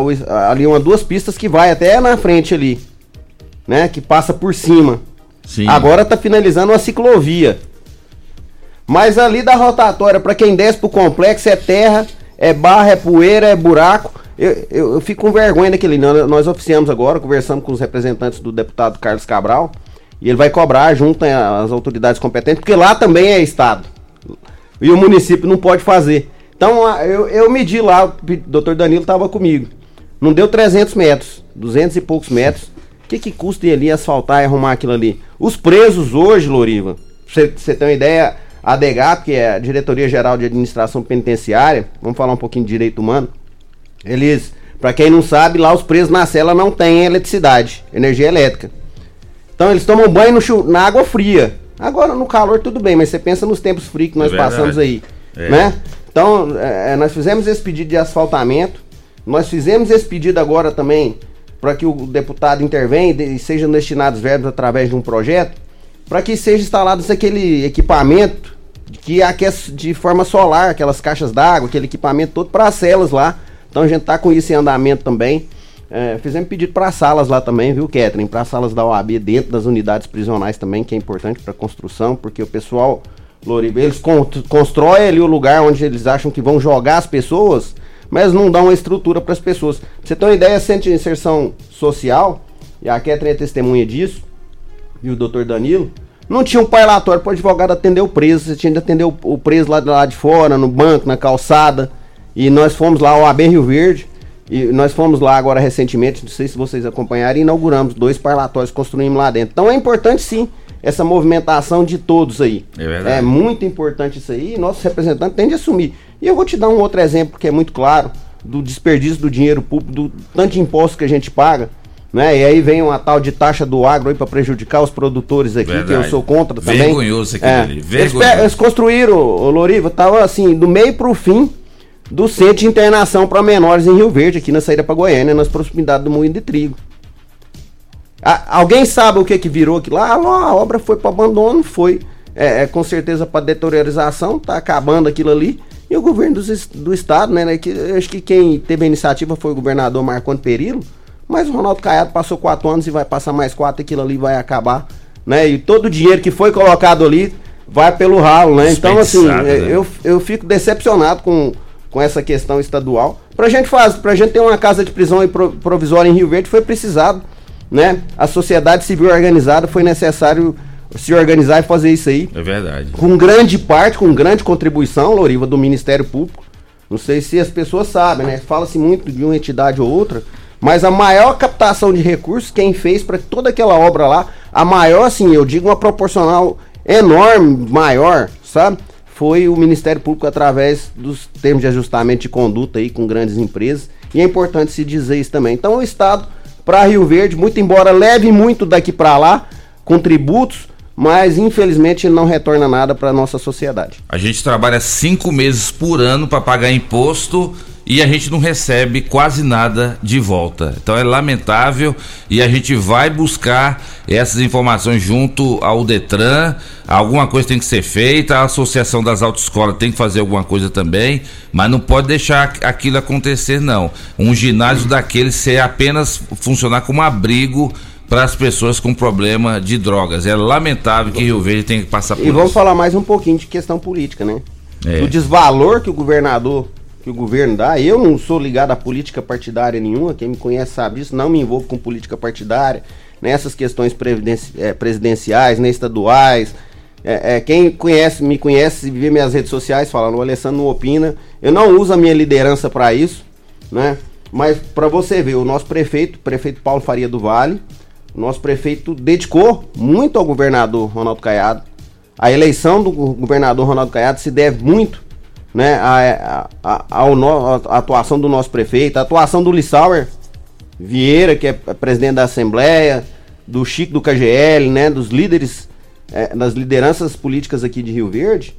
ali uma duas pistas que vai até na frente ali, né? Que passa por cima. Sim. Agora está finalizando uma ciclovia. Mas ali da rotatória, para quem desce pro complexo, é terra, é barra, é poeira, é buraco. Eu, eu, eu fico com vergonha daquele. Nós, oficiamos agora, conversamos com os representantes do deputado Carlos Cabral. E ele vai cobrar junto né, às autoridades competentes, porque lá também é Estado. E o município não pode fazer. Então eu, eu medi lá, o doutor Danilo estava comigo. Não deu 300 metros, 200 e poucos metros. O que, que custa ali asfaltar e arrumar aquilo ali? Os presos hoje, Loriva, pra você ter uma ideia, a DEGAP, que é a Diretoria Geral de Administração Penitenciária, vamos falar um pouquinho de direito humano, eles, para quem não sabe, lá os presos na cela não têm eletricidade, energia elétrica. Então eles tomam banho no na água fria. Agora no calor tudo bem, mas você pensa nos tempos frios que nós É passamos aí, É. né? Então é, nós fizemos esse pedido de asfaltamento, nós fizemos esse pedido agora também para que o deputado intervenha e e sejam destinados verbos através de um projeto, para que seja instalado aquele equipamento que aquece de forma solar, aquelas caixas d'água, aquele equipamento todo para as celas lá. Então a gente tá com isso em andamento também. É, fizemos pedido para salas lá também, viu, Catherine? Para salas da OAB dentro das unidades prisionais também, que é importante para construção, porque o pessoal, Loriba, eles con constroem ali o lugar onde eles acham que vão jogar as pessoas, mas não dão uma estrutura para as pessoas. Pra você ter uma ideia, centro de inserção social, e a Catherine é testemunha disso, e o doutor Danilo, não tinha um parlatório para o advogado atender o preso, você tinha de atender o, o preso lá, lá de fora, no banco, na calçada. E nós fomos lá ao AB Rio Verde, e nós fomos lá agora recentemente, não sei se vocês acompanharam, e inauguramos dois parlatórios, construímos lá dentro. Então é importante sim essa movimentação de todos aí. É verdade. É muito importante isso aí, e nossos representantes têm de assumir. E eu vou te dar um outro exemplo que é muito claro, do desperdício do dinheiro público, do tanto de imposto que a gente paga. Né? E aí vem uma tal de taxa do agro aí para prejudicar os produtores aqui, que eu Verdade. sou contra também. Vergonhoso aquilo É. Eles, vergonhoso. pe- eles construíram, o Loriva, tava assim, do meio pro fim do centro de internação para menores em Rio Verde, aqui na saída para Goiânia, nas proximidades do Moinho de Trigo. A- alguém sabe o que que virou aquilo lá? Ah, a obra foi para abandono, foi é, é, com certeza para deteriorização, tá acabando aquilo ali. E o governo es- do, estado, né, né, que, acho que quem teve a iniciativa foi o governador Marconi Perillo, mas o Ronaldo Caiado passou quatro anos e vai passar mais quatro, aquilo ali vai acabar, né? E todo o dinheiro que foi colocado ali vai pelo ralo, né? Então, assim, é, né? eu, eu fico decepcionado com, com essa questão estadual. Pra gente fazer, pra gente ter uma casa de prisão provisória em Rio Verde foi precisado, né? A sociedade civil organizada foi necessário se organizar e fazer isso aí. É verdade. Com grande parte, com grande contribuição, Loriva, do Ministério Público. Não sei se as pessoas sabem, né? Fala-se muito de uma entidade ou outra, mas a maior captação de recursos, quem fez para toda aquela obra lá, a maior, assim, eu digo uma proporcional enorme, maior, sabe? Foi o Ministério Público através dos termos de ajustamento de conduta aí com grandes empresas. E é importante se dizer isso também. Então o Estado, para Rio Verde, muito embora leve muito daqui para lá, com tributos, mas infelizmente ele não retorna nada para nossa sociedade. A gente trabalha cinco meses por ano para pagar imposto e a gente não recebe quase nada de volta. Então é lamentável e a gente vai buscar essas informações junto ao Detran. Alguma coisa tem que ser feita, a Associação das Autoescolas tem que fazer alguma coisa também, mas não pode deixar aquilo acontecer, não. Um ginásio daquele ser apenas funcionar como abrigo para as pessoas com problema de drogas. É lamentável que Rio Verde tenha que passar por E vamos isso. falar mais um pouquinho de questão política, né? É. Do desvalor que o governador, que o governo dá. Eu não sou ligado a política partidária nenhuma, quem me conhece sabe disso, não me envolvo com política partidária, nessas questões eh, presidenciais, nem estaduais. É, é, quem conhece, me conhece, vê minhas redes sociais falando, o Alessandro não opina. Eu não uso a minha liderança para isso, né? Mas para você ver, o nosso prefeito, prefeito Paulo Faria do Vale, o nosso prefeito dedicou muito ao governador Ronaldo Caiado. A eleição do go- governador Ronaldo Caiado se deve muito né, a, a, a- no- a atuação do nosso prefeito, a atuação do Lissauer Vieira, que é presidente da Assembleia, do Chico do KGL, né, dos líderes, eh, das lideranças políticas aqui de Rio Verde.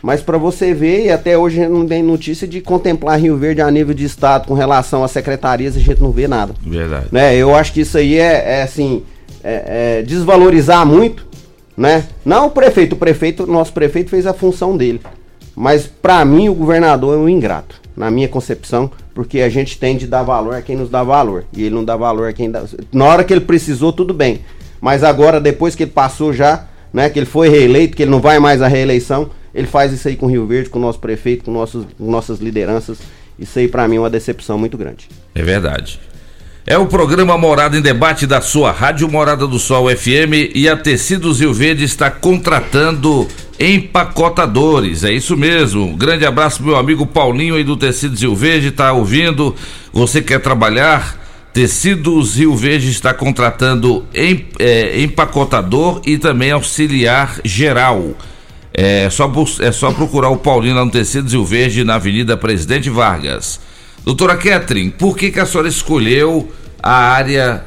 Mas para você ver, e até hoje não tem notícia de contemplar Rio Verde a nível de estado com relação às secretarias, a gente não vê nada Verdade. né? Eu acho que isso aí é, é, assim, é, é desvalorizar muito, né? Não o prefeito, o prefeito, nosso prefeito fez a função dele, mas para mim o governador é um ingrato, na minha concepção, porque a gente tem de dar valor a quem nos dá valor e ele não dá valor a quem dá. Na hora que ele precisou, tudo bem, mas agora depois que ele passou já, né? Que ele foi reeleito, que ele não vai mais à reeleição, Ele faz isso aí com Rio Verde, com o nosso prefeito, com, nossos, com nossas lideranças. Isso aí para mim é uma decepção muito grande. É verdade. É o programa Morada em Debate da sua Rádio Morada do Sol FM e a Tecidos Rio Verde está contratando empacotadores. É isso mesmo. Um grande abraço meu amigo Paulinho aí do Tecidos Rio Verde, tá ouvindo? Você quer trabalhar? Tecidos Rio Verde está contratando é, empacotador e também auxiliar geral. É só, é só procurar o Paulinho lá no Tecidos Rio Verde, na Avenida Presidente Vargas. Doutora Ketrin, por que, que a senhora escolheu a área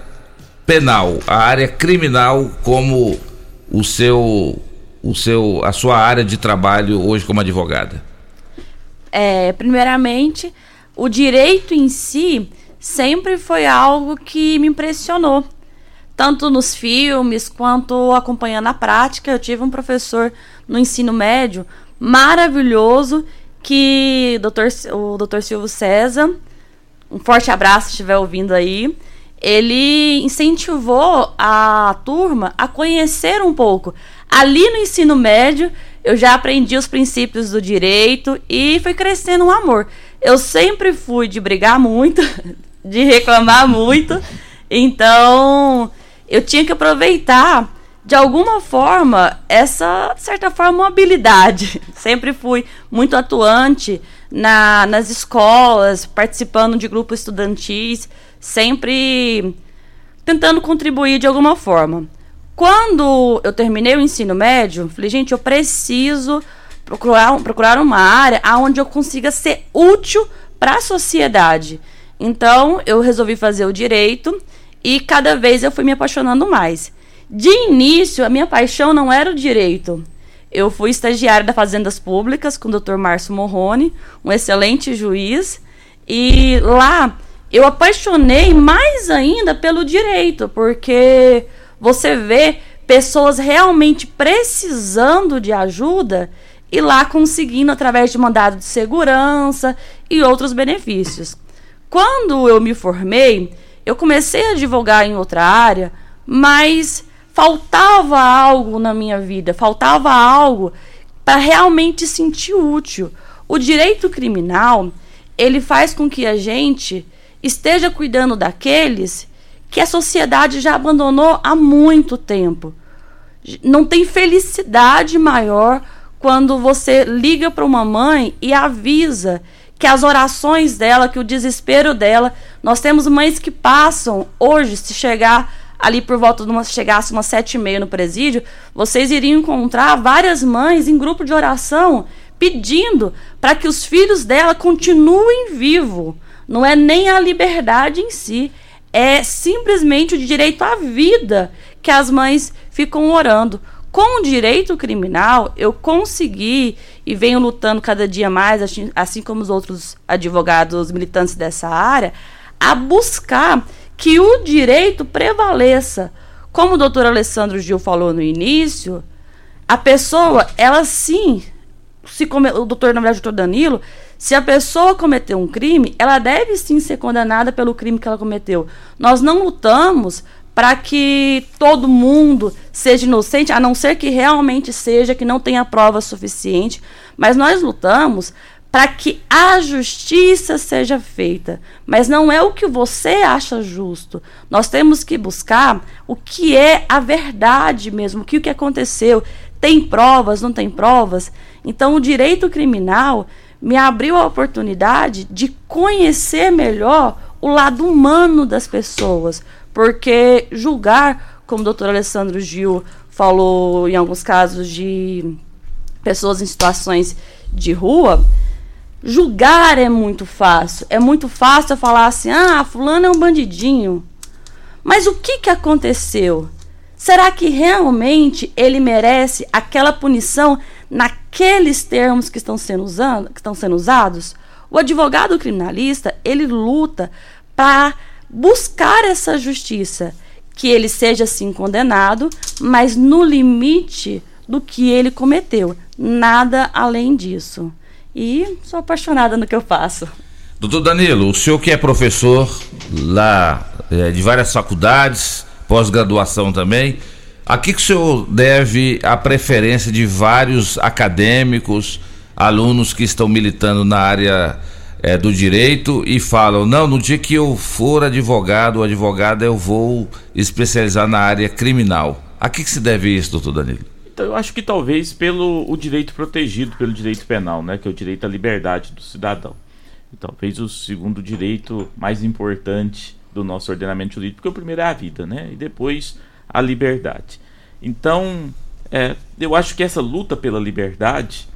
penal, a área criminal como o seu, o seu, a sua área de trabalho hoje como advogada? É, primeiramente, o direito em si sempre foi algo que me impressionou. Tanto nos filmes quanto acompanhando a prática. Eu tive um professor no ensino médio maravilhoso que doutor, o Dr. Silvio César, um forte abraço se estiver ouvindo aí, ele incentivou a turma a conhecer um pouco. Ali no ensino médio, eu já aprendi os princípios do direito e foi crescendo um amor. Eu sempre fui de brigar muito, de reclamar muito, então eu tinha que aproveitar de alguma forma, essa, de certa forma, uma habilidade. Sempre fui muito atuante na, nas escolas, participando de grupos estudantis, sempre tentando contribuir de alguma forma. Quando eu terminei o ensino médio, falei, gente, eu preciso procurar, procurar uma área onde eu consiga ser útil para a sociedade. Então, eu resolvi fazer o direito e cada vez eu fui me apaixonando mais. De início, a minha paixão não era o direito. Eu fui estagiária da Fazendas Públicas com o Dr. Márcio Morrone, um excelente juiz, e lá eu apaixonei mais ainda pelo direito, porque você vê pessoas realmente precisando de ajuda e lá conseguindo através de mandado de segurança e outros benefícios. Quando eu me formei, eu comecei a advogar em outra área, mas faltava algo na minha vida, faltava algo para realmente sentir útil. O direito criminal, ele faz com que a gente esteja cuidando daqueles que a sociedade já abandonou há muito tempo. Não tem felicidade maior quando você liga para uma mãe e avisa que as orações dela, que o desespero dela, nós temos mães que passam hoje se chegar ali por volta de uma chegasse umas sete e meia no presídio, vocês iriam encontrar várias mães em grupo de oração pedindo para que os filhos dela continuem vivos. Não é nem a liberdade em si, é simplesmente o direito à vida que as mães ficam orando. Com o direito criminal, eu consegui e venho lutando cada dia mais, assim, assim como os outros advogados militantes dessa área, a buscar que o direito prevaleça. Como o doutor Alessandro Gil falou no início, a pessoa, ela sim, se come, o doutor, na verdade, o doutor Danilo, se a pessoa cometeu um crime, ela deve sim ser condenada pelo crime que ela cometeu. Nós não lutamos para que todo mundo seja inocente, a não ser que realmente seja, que não tenha prova suficiente, mas nós lutamos para que a justiça seja feita. Mas não é o que você acha justo. Nós temos que buscar o que é a verdade mesmo, o que, aconteceu. Tem provas, não tem provas? Então, o direito criminal me abriu a oportunidade de conhecer melhor o lado humano das pessoas. Porque julgar, como o doutor Alessandro Gil falou em alguns casos de pessoas em situações de rua, Julgar é muito fácil. É muito fácil falar assim: ah, fulano é um bandidinho. Mas o que, que aconteceu? Será que realmente ele merece aquela punição naqueles termos que estão sendo, usando, que estão sendo usados? O advogado criminalista, ele luta para buscar essa justiça, que ele seja sim condenado, mas no limite do que ele cometeu, nada além disso e sou apaixonada no que eu faço. Doutor Danilo, o senhor que é professor lá é, de várias faculdades, pós-graduação também, A que, que o senhor deve a preferência de vários acadêmicos, alunos que estão militando na área é, do direito e falam: não, no dia que eu for advogado ou advogada, eu vou especializar na área criminal. A que, que se deve isso, doutor Danilo? Eu acho que talvez pelo o direito protegido pelo direito penal, né, que é o direito à liberdade do cidadão. Talvez o segundo direito mais importante do nosso ordenamento jurídico, porque o primeiro é a vida, né, e depois a liberdade. Então, é, eu acho que essa luta pela liberdade,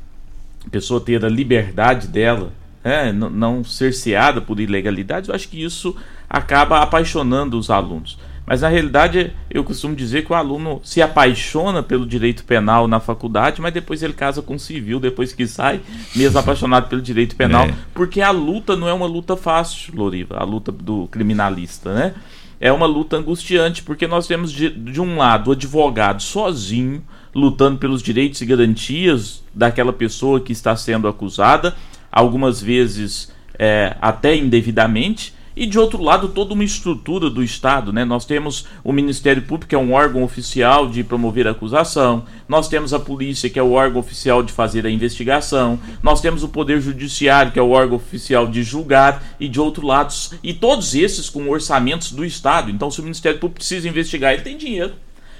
a pessoa ter a liberdade dela, é, não cerceada por ilegalidades, eu acho que isso acaba apaixonando os alunos. Mas na realidade, eu costumo dizer que o aluno se apaixona pelo direito penal na faculdade, mas depois ele casa com civil, depois que sai, mesmo apaixonado pelo direito penal, é. porque a luta não é uma luta fácil, Loriva, a luta do criminalista, né? É uma luta angustiante, porque nós temos de, de um lado o advogado sozinho, lutando pelos direitos e garantias daquela pessoa que está sendo acusada, algumas vezes é, até indevidamente, e de outro lado toda uma estrutura do Estado, né? Nós temos o Ministério Público, que é um órgão oficial de promover a acusação, nós temos a polícia, que é o órgão oficial de fazer a investigação, nós temos o Poder Judiciário, que é o órgão oficial de julgar, e de outro lado, e todos esses com orçamentos do Estado. Então, se o Ministério Público precisa investigar, ele tem dinheiro.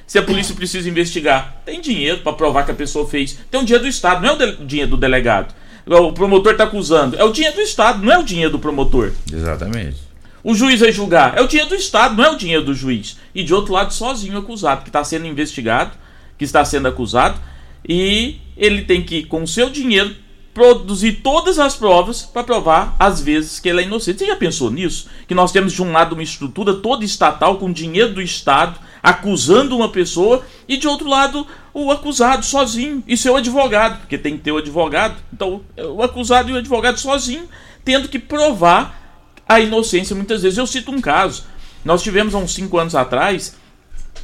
Se a polícia precisa investigar, tem dinheiro para provar que a pessoa fez. Tem o dinheiro do Estado, não é o dinheiro do delegado. O promotor está acusando. É o dinheiro do Estado, não é o dinheiro do promotor. Exatamente. O juiz vai julgar. É o dinheiro do Estado, não é o dinheiro do juiz. E de outro lado, sozinho acusado, que está sendo investigado, que está sendo acusado, e ele tem que, com o seu dinheiro, produzir todas as provas para provar as vezes que ele é inocente. Você já pensou nisso? Que nós temos de um lado uma estrutura toda estatal com dinheiro do Estado acusando uma pessoa e de outro lado o acusado sozinho e seu advogado, porque tem que ter o advogado. Então, o acusado e o advogado sozinho tendo que provar a inocência muitas vezes. Eu cito um caso. Nós tivemos há uns 5 anos atrás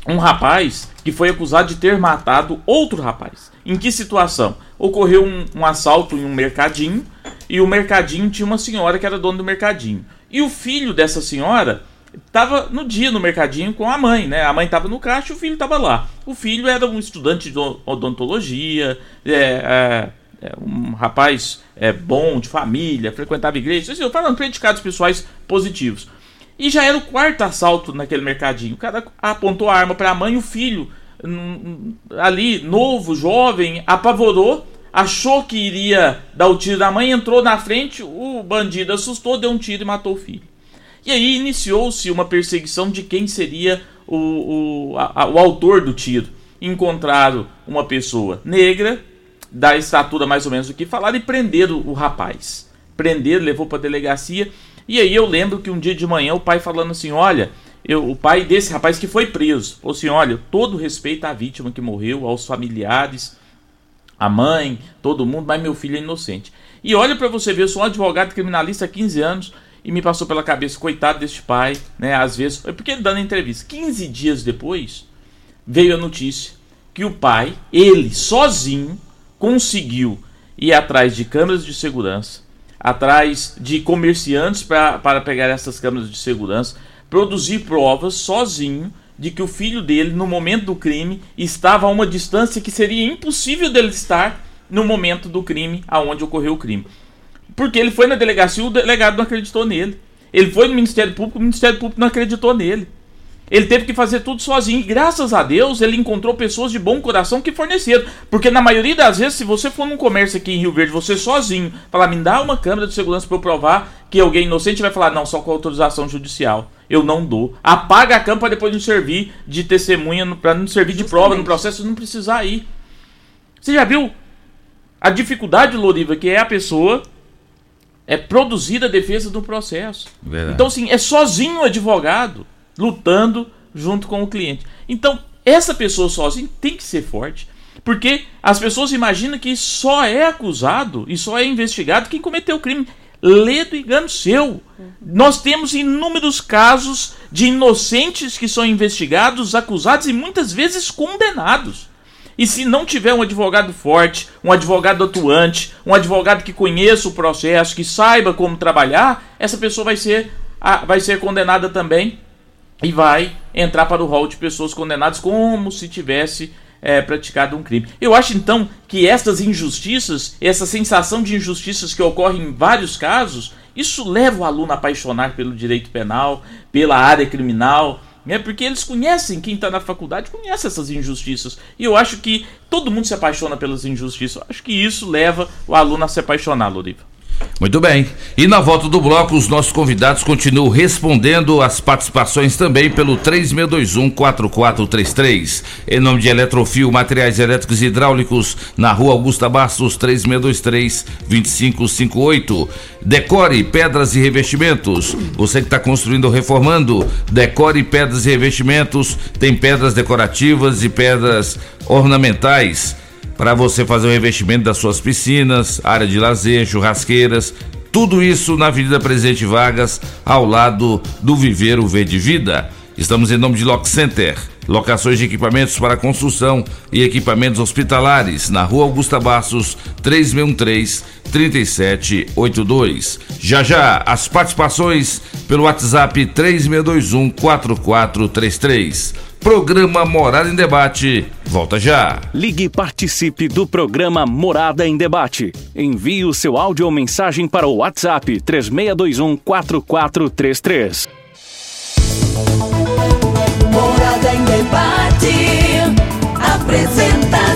um rapaz que foi acusado de ter matado outro rapaz. Em que situação? Ocorreu um, um, assalto em um mercadinho e o mercadinho tinha uma senhora que era dona do mercadinho. E o filho dessa senhora estava no dia no mercadinho com a mãe, né? A mãe estava no caixa e o filho estava lá. O filho era um estudante de odontologia, é, é, é um rapaz é, bom, de família, frequentava igreja, assim, falando predicados pessoais positivos. E já era o quarto assalto naquele mercadinho. O cara apontou a arma para a mãe e o filho, ali, novo, jovem, apavorou, achou que iria dar o tiro da mãe, entrou na frente, o bandido assustou, deu um tiro e matou o filho. E aí iniciou-se uma perseguição de quem seria o, o, a, o autor do tiro. Encontraram uma pessoa negra, da estatura mais ou menos do que falar e prenderam o rapaz. Prenderam, levou para delegacia. E aí eu lembro que um dia de manhã o pai falando assim: Olha, eu, o pai desse rapaz que foi preso falou assim: Olha, todo respeito à vítima que morreu, aos familiares, a mãe, todo mundo, mas meu filho é inocente. E olha para você ver, eu sou um advogado criminalista há 15 anos e me passou pela cabeça, coitado deste pai, né? Às vezes, porque ele dando entrevista. 15 dias depois, veio a notícia que o pai, ele sozinho, conseguiu ir atrás de câmeras de segurança, atrás de comerciantes para pegar essas câmeras de segurança, produzir provas sozinho de que o filho dele, no momento do crime, estava a uma distância que seria impossível dele estar no momento do crime, aonde ocorreu o crime. Porque ele foi na delegacia e o delegado não acreditou nele. Ele foi no Ministério Público, o Ministério Público não acreditou nele. Ele teve que fazer tudo sozinho. E graças a Deus ele encontrou pessoas de bom coração que forneceram. Porque na maioria das vezes, se você for num comércio aqui em Rio Verde, você sozinho, falar, me dá uma câmera de segurança para eu provar que alguém inocente vai falar, não, só com autorização judicial. Eu não dou. Apaga a câmera para depois não servir de testemunha, para não servir de prova no processo, não precisar ir. Você já viu a dificuldade, Loriva, que é a pessoa é produzir a defesa do processo. Verdade. Então, assim, é sozinho o advogado lutando junto com o cliente. Então, essa pessoa sozinha tem que ser forte, porque as pessoas imaginam que só é acusado e só é investigado quem cometeu o crime. Lê do engano seu. Nós temos inúmeros casos de inocentes que são investigados, acusados e muitas vezes condenados. E se não tiver um advogado forte, um advogado atuante, um advogado que conheça o processo, que saiba como trabalhar, essa pessoa vai ser, vai ser condenada também e vai entrar para o rol de pessoas condenadas como se tivesse é, praticado um crime. Eu acho então que estas injustiças, essa sensação de injustiças que ocorre em vários casos, isso leva o aluno a apaixonar pelo direito penal, pela área criminal, né? Porque eles conhecem, quem está na faculdade conhece essas injustiças. E eu acho que todo mundo se apaixona pelas injustiças. Eu acho que isso leva o aluno a se apaixonar, Loriva. Muito bem. E na volta do bloco, os nossos convidados continuam respondendo as participações também pelo 3621-4433. Em nome de Eletrofio, materiais elétricos e hidráulicos, na rua Augusta Bastos, 3623-2558. Decore Pedras e Revestimentos. Você que está construindo ou reformando, Decore Pedras e Revestimentos. Tem pedras decorativas e pedras ornamentais para você fazer o revestimento das suas piscinas, área de lazer, churrasqueiras, tudo isso na Avenida Presidente Vargas, ao lado do Viveiro Verde Vida. Estamos em nome de Lock Center, locações de equipamentos para construção e equipamentos hospitalares, na Rua Augusta Bastos, 3613 3782. Já já, as participações pelo WhatsApp 3621 4433. Programa Morada em Debate. Volta já. Ligue e participe do programa Morada em Debate. Envie o seu áudio ou mensagem para o WhatsApp 3621 4433. Morada em debate. Apresentação: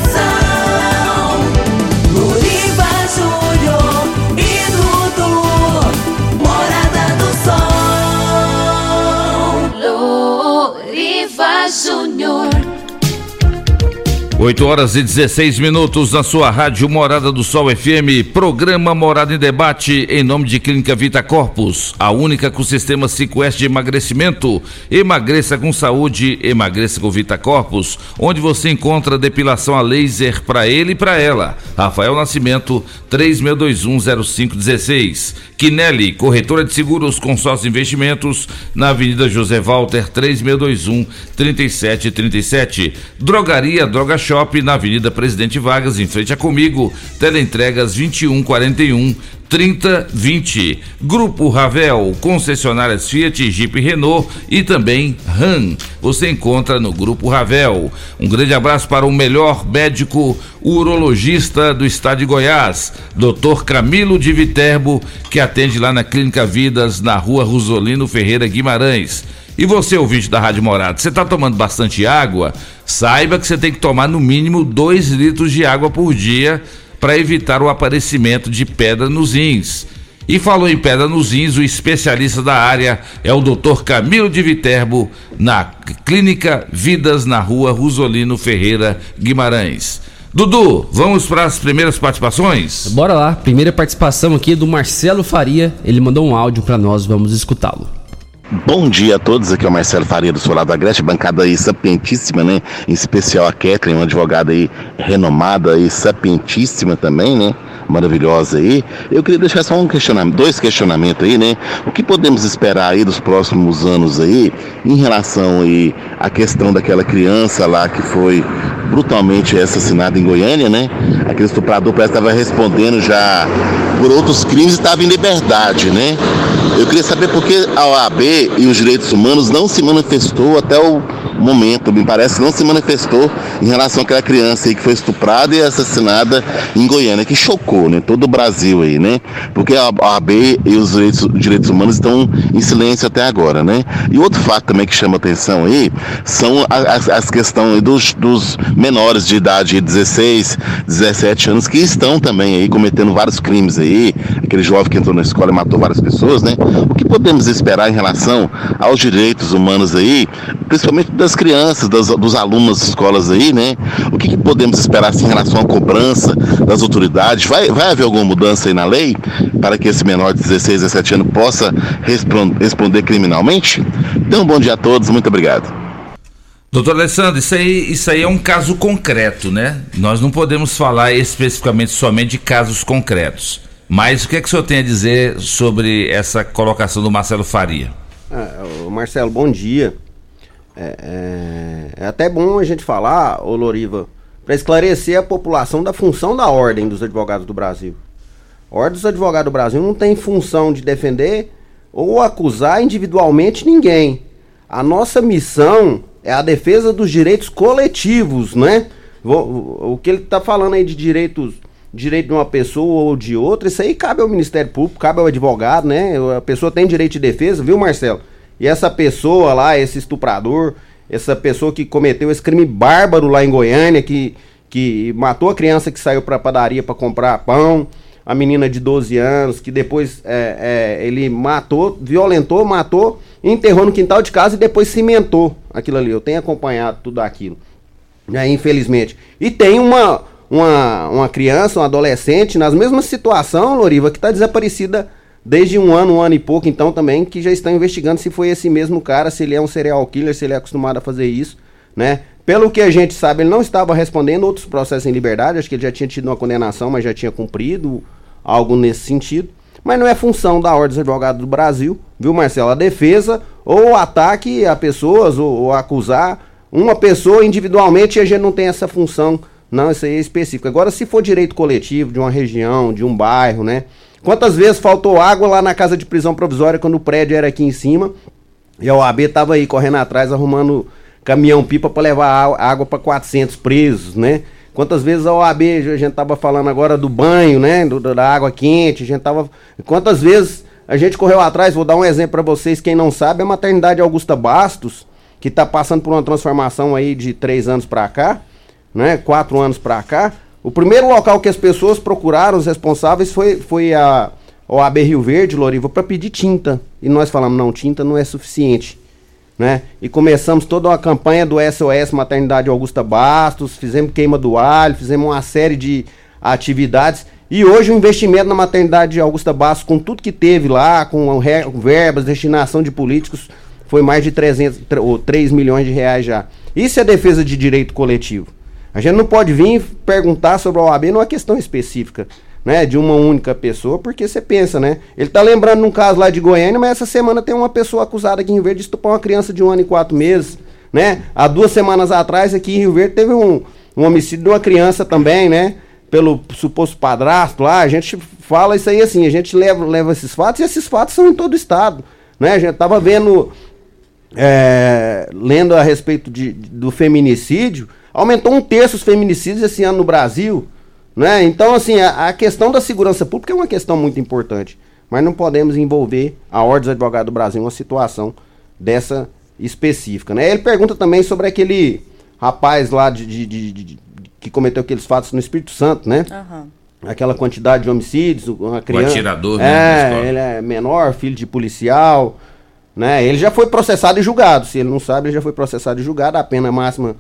8 horas e 16 minutos na sua rádio Morada do Sol FM, programa Morada em Debate, em nome de Clínica Vita Corpus, a única com sistema 5S de emagrecimento. Emagreça com saúde, emagreça com Vita Corpus, onde você encontra depilação a laser para ele e para ela. Rafael Nascimento, 36210516. Quinelli, corretora de seguros, consórcio investimentos, na Avenida José Walter, 3621 3737. Drogaria Droga Shop, na Avenida Presidente Vargas, em frente a Comigo. Teleentregas 2141 3020. Grupo Ravel, concessionárias Fiat, Jeep Renault e também RAM. Você encontra no Grupo Ravel. Um grande abraço para o melhor médico urologista do estado de Goiás, Dr. Camilo de Viterbo, que atende lá na Clínica Vidas, na rua Rosolino Ferreira Guimarães. E você, ouvinte da Rádio Morada, você está tomando bastante água? Saiba que você tem que tomar no mínimo 2 litros de água por dia para evitar o aparecimento de pedra nos rins. E falou em pedra nos rins, o especialista da área é o Dr. Camilo de Viterbo, na Clínica Vidas, na rua Rosolino Ferreira Guimarães. Dudu, vamos para as primeiras participações? Bora lá, primeira participação aqui é do Marcelo Faria. Ele mandou um áudio para nós, vamos escutá-lo. Bom dia a todos, aqui é o Marcelo Faria do Solar da Grécia, bancada aí sapientíssima, né? Em especial a Kathleen, uma advogada aí renomada e sapientíssima também, né? Maravilhosa aí. Eu queria deixar só um questionamento, dois questionamentos aí, né? O que podemos esperar aí dos próximos anos aí em relação aí à questão daquela criança lá que foi brutalmente assassinada em Goiânia, né? Aquele estuprador parece que estava respondendo já por outros crimes e estava em liberdade, né? Eu queria saber por que a OAB e os direitos humanos não se manifestou até o momento, me parece, não se manifestou em relação àquela criança aí que foi estuprada e assassinada em Goiânia, que chocou, né? Todo o Brasil aí, né? Porque a OAB e os direitos, direitos humanos estão em silêncio até agora, né? E outro fato também que chama atenção aí são as, as questões dos, dos menores de idade, 16, 17 anos, que estão também aí cometendo vários crimes aí, aquele jovem que entrou na escola e matou várias pessoas, né? O que podemos esperar em relação aos direitos humanos aí, principalmente das crianças, das, dos alunos das escolas aí, né? O que, que podemos esperar assim, em relação à cobrança das autoridades? Vai, vai haver alguma mudança aí na lei para que esse menor de 16, 17 anos possa respon- responder criminalmente? Então, um bom dia a todos, muito obrigado. Doutor Alessandro, isso aí, isso aí é um caso concreto, né? Nós não podemos falar especificamente somente de casos concretos. Mas o que é que o senhor tem a dizer sobre essa colocação do Marcelo Faria? Ah, Marcelo, bom dia. É, é- é até bom a gente falar, ô Loriva, para esclarecer a população da função da Ordem dos Advogados do Brasil. A Ordem dos Advogados do Brasil não tem função de defender ou acusar individualmente ninguém. A nossa missão é a defesa dos direitos coletivos, né? Vo- O que ele está falando aí de direitos, direito de uma pessoa ou de outra, isso aí cabe ao Ministério Público, cabe ao advogado, né? A pessoa tem direito de defesa, viu, Marcelo? E essa pessoa lá, esse estuprador, essa pessoa que cometeu esse crime bárbaro lá em Goiânia, que, que matou a criança que saiu pra padaria para comprar pão, a menina de 12 anos, que depois é, é, ele matou, violentou, matou, enterrou no quintal de casa e depois cimentou aquilo ali. Eu tenho acompanhado tudo aquilo, né, infelizmente. E tem uma, uma, uma criança, um adolescente, nas mesmas situação, Loriva, que está desaparecida desde um ano, um ano e pouco, então também, que já estão investigando se foi esse mesmo cara, se ele é um serial killer, se ele é acostumado a fazer isso, né? Pelo que a gente sabe, ele não estava respondendo outros processos em liberdade, acho que ele já tinha tido uma condenação, mas já tinha cumprido algo nesse sentido. Mas não é função da Ordem dos Advogados do Brasil, viu, Marcelo? A defesa ou ataque a pessoas ou, ou acusar uma pessoa individualmente, a gente não tem essa função, não, isso aí é específico. Agora, se for direito coletivo de uma região, de um bairro, né? Quantas vezes faltou água lá na casa de prisão provisória quando o prédio era aqui em cima? E a OAB tava aí correndo atrás arrumando caminhão-pipa para levar água para 400 presos, né? Quantas vezes a OAB, a gente tava falando agora do banho, né? Do- da água quente, a gente tava. Quantas vezes a gente correu atrás, vou dar um exemplo para vocês, quem não sabe, a maternidade Augusta Bastos, que tá passando por uma transformação aí de três anos para cá, né? Quatro anos para cá. O primeiro local que as pessoas procuraram, os responsáveis, foi, foi a OAB Rio Verde, Loriva, para pedir tinta. E nós falamos, não, tinta não é suficiente. Né? E começamos toda uma campanha do SOS Maternidade Augusta Bastos, fizemos queima do alho, fizemos uma série de atividades. E hoje o investimento na maternidade Augusta Bastos, com tudo que teve lá, com verbas, destinação de políticos, foi mais de 300, tre- ou 3 milhões de reais já. Isso é defesa de direito coletivo. A gente não pode vir perguntar sobre a OAB numa questão específica, né? De uma única pessoa, porque você pensa, né? Ele tá lembrando num caso lá de Goiânia, mas essa semana tem uma pessoa acusada aqui em Rio Verde de estuprar uma criança de um ano e quatro meses, né? Há duas semanas atrás aqui em Rio Verde teve um, um homicídio de uma criança também, né? Pelo suposto padrasto lá, a gente fala isso aí assim, a gente leva, leva esses fatos e esses fatos são em todo o estado, né? A gente tava vendo é, lendo a respeito de, do feminicídio, aumentou um terço os feminicídios esse ano no Brasil. Né? Então, assim, a, a questão da segurança pública é uma questão muito importante. Mas não podemos envolver a Ordem dos Advogados do Brasil em uma situação dessa específica. Né? Ele pergunta também sobre aquele rapaz lá de, de- de- de- de- que cometeu aqueles fatos no Espírito Santo, né? Aham. Aquela quantidade de homicídios, uma criança. atirador, né, É, ele é menor, filho de policial, né? Ele já foi processado e julgado. Se ele não sabe, ele já foi processado e julgado. A pena máxima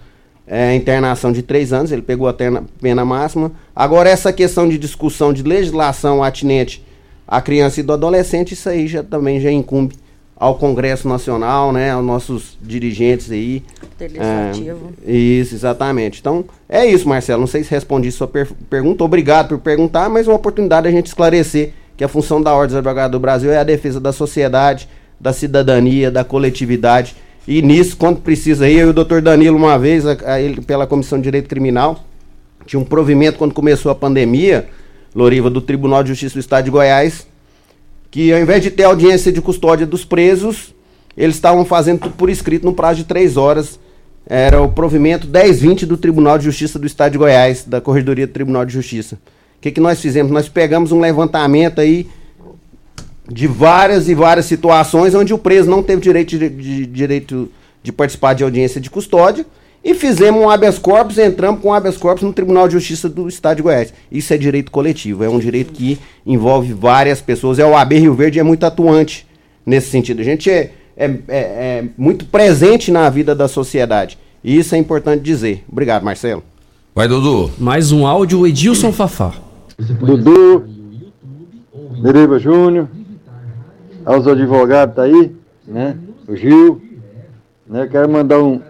é internação de três anos. Ele pegou a terna- pena máxima. Agora, essa questão de discussão de legislação atinente à criança e do adolescente, isso aí já também já incumbe ao Congresso Nacional, né? Aos nossos dirigentes aí. Legislativo. É, isso, exatamente. Então, é isso, Marcelo. Não sei se respondi sua per- pergunta. Obrigado por perguntar, mas uma oportunidade a gente esclarecer que a função da Ordem dos Advogados do Brasil é a defesa da sociedade, da cidadania, da coletividade. E nisso, quando precisa eu e o doutor Danilo, uma vez, a- a ele, pela Comissão de Direito Criminal, tinha um provimento quando começou a pandemia, Loriva, do Tribunal de Justiça do Estado de Goiás, que ao invés de ter audiência de custódia dos presos, eles estavam fazendo tudo por escrito no prazo de três horas. Era o provimento 1020 do Tribunal de Justiça do Estado de Goiás, da Corredoria do Tribunal de Justiça. O que, que nós fizemos? Nós pegamos um levantamento aí de várias e várias situações onde o preso não teve direito de, de- direito de participar de audiência de custódia e fizemos um habeas corpus, entramos com um habeas corpus no Tribunal de Justiça do Estado de Goiás. Isso é direito coletivo, é um direito que envolve várias pessoas. É o AB Rio Verde é muito atuante nesse sentido. A gente é, é, é- é muito presente na vida da sociedade. E isso é importante dizer. Obrigado, Marcelo. Vai, Dudu. Mais um áudio, Edilson Fafá. Dudu, Deriva Júnior, aos advogados tá aí, né? O Gil, né? Quero mandar um,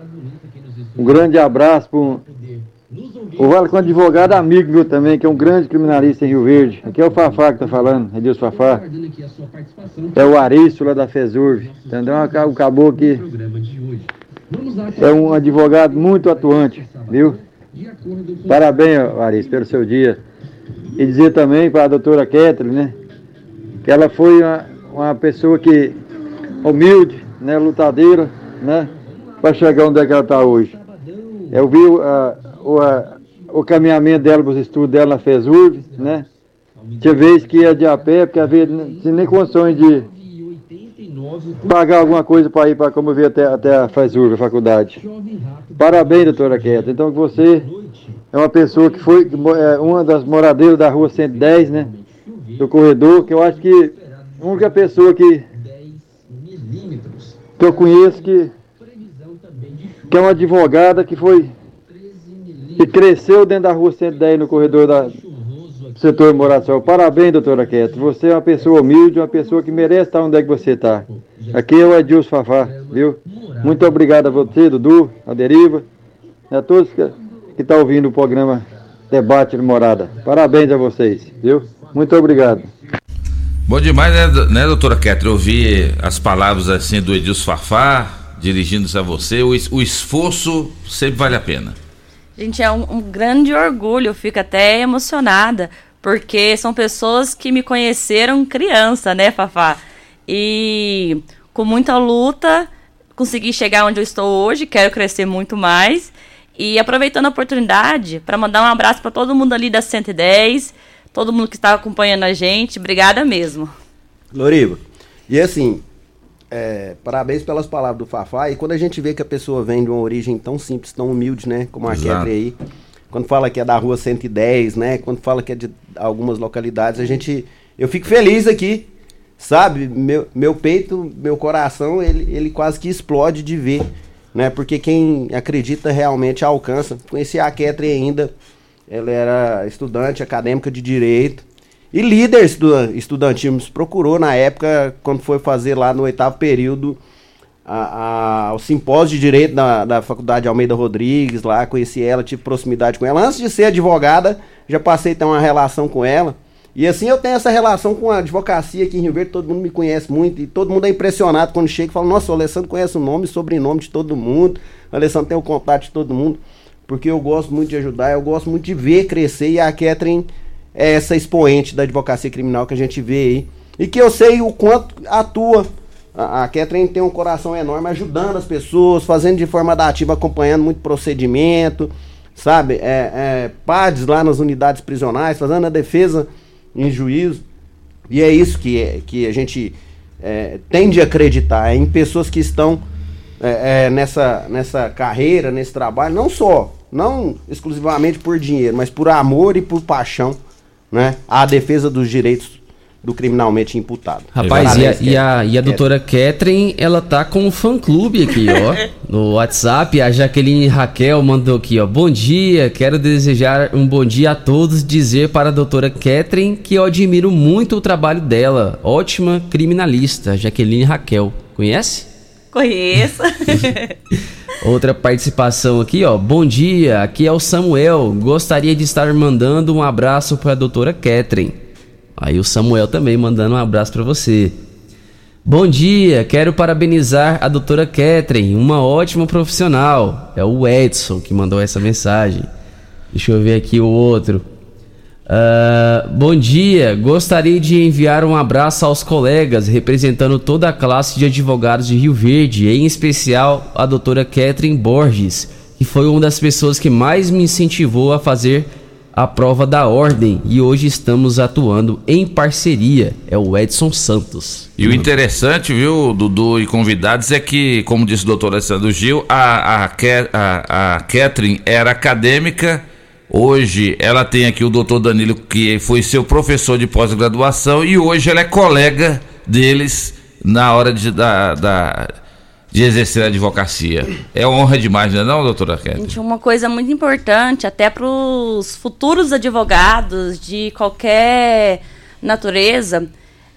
um grande abraço pro o Vale com advogado amigo meu também, que é um grande criminalista em Rio Verde. Aqui é o Fafá que tá falando, Edilson Fafá. É o Arício lá da FESURV, entendeu? O caboclo que é um advogado muito atuante, viu? Parabéns, Arício, pelo seu dia. E dizer também para a doutora Kathleen, né? Que ela foi uma, uma pessoa que humilde, né? Lutadeira, né? Para chegar onde é que ela está hoje. Eu vi a- o, a- o caminhamento dela, os estudos dela na FESURB, né? Tinha vez que ia de a pé, porque havia tinha nem condições de pagar alguma coisa para ir para como eu vi até, até a FESURB, a faculdade. Parabéns, doutora Queta. Então que você é uma pessoa que foi é, uma das moradeiras da rua 110, né? Do corredor, que eu acho que única pessoa que, que eu conheço que, que é uma advogada que foi que cresceu dentro da rua 110 no corredor da, do setor de moração. Parabéns, doutora Queta. Você é uma pessoa humilde, uma pessoa que merece estar onde é que você está. Aqui é o Edilson Fafá, viu? Muito obrigado a você, Dudu, a Deriva, a todos que estão ouvindo o programa Debate de Morada. Parabéns a vocês, viu? Muito obrigado. Bom demais, né, né doutora Ketra? Ouvir as palavras assim do Edilson Fafá, dirigindo-se a você. O, o esforço sempre vale a pena. Gente, é um, um grande orgulho, eu fico até emocionada, porque são pessoas que me conheceram criança, né, Fafá? E com muita luta, consegui chegar onde eu estou hoje, quero crescer muito mais. E aproveitando a oportunidade para mandar um abraço para todo mundo ali da 110, todo mundo que está acompanhando a gente, obrigada mesmo. Loriva, e assim, é, parabéns pelas palavras do Fafá. E quando a gente vê que a pessoa vem de uma origem tão simples, tão humilde, né? Como a. Ketri aí. Quando fala que é da rua 110, né? Quando fala que é de algumas localidades, a gente. Eu fico feliz aqui, sabe? Meu, meu peito, meu coração, ele, ele quase que explode de ver, né? Porque quem acredita realmente alcança. Conheci a Ketri ainda. Ela era estudante acadêmica de direito. E líder estu- estudantil nos procurou na época, quando foi fazer lá no oitavo período a, a- o simpósio de direito da, da faculdade Almeida Rodrigues, lá conheci ela, tive proximidade com ela. Antes de ser advogada, já passei a ter uma relação com ela. E assim eu tenho essa relação com a advocacia aqui em Rio Verde, todo mundo me conhece muito e todo mundo é impressionado quando chega e fala: Nossa, o Alessandro conhece o nome sobrenome de todo mundo, o Alessandro tem o contato de todo mundo, porque eu gosto muito de ajudar, eu gosto muito de ver crescer e a Catherine é essa expoente da advocacia criminal que a gente vê aí. E que eu sei o quanto atua. A, a Catherine tem um coração enorme ajudando as pessoas, fazendo de forma ativa, acompanhando muito procedimento, sabe? É, é, PADs lá nas unidades prisionais, fazendo a defesa em juízo. E é isso que, é, que a gente é, tende a acreditar, é em pessoas que estão é, é, nessa, nessa carreira, nesse trabalho, não só, não exclusivamente por dinheiro, mas por amor e por paixão, né? À defesa dos direitos do criminalmente imputado. Rapaz, e a, e a, e a doutora Catherine, ela tá com um fã-clube aqui, ó. no WhatsApp, a Jaqueline Raquel mandou aqui, ó. Bom dia, quero desejar um bom dia a todos. Dizer para a doutora Catherine que eu admiro muito o trabalho dela. Ótima criminalista, Jaqueline Raquel. Conhece? Conheço. Outra participação aqui, ó. Bom dia, aqui é o Samuel. Gostaria de estar mandando um abraço para a doutora Catherine. Aí o Samuel também mandando um abraço para você. Bom dia, quero parabenizar a doutora Catherine, uma ótima profissional. É o Edson que mandou essa mensagem. Deixa eu ver aqui o outro. Ah, bom dia, gostaria de enviar um abraço aos colegas representando toda a classe de advogados de Rio Verde, em especial a doutora Catherine Borges, que foi uma das pessoas que mais me incentivou a fazer a prova da ordem e hoje estamos atuando em parceria. É o Edson Santos. E o interessante, viu, Dudu e convidados, é que, como disse o doutor Alessandro Gil, a, a, a, a Catherine era acadêmica, hoje ela tem aqui o doutor Danilo, que foi seu professor de pós-graduação, e hoje ela é colega deles na hora de, da, da- de exercer a advocacia. É honra demais, não é não, doutora? Gente, uma coisa muito importante, até para os futuros advogados de qualquer natureza,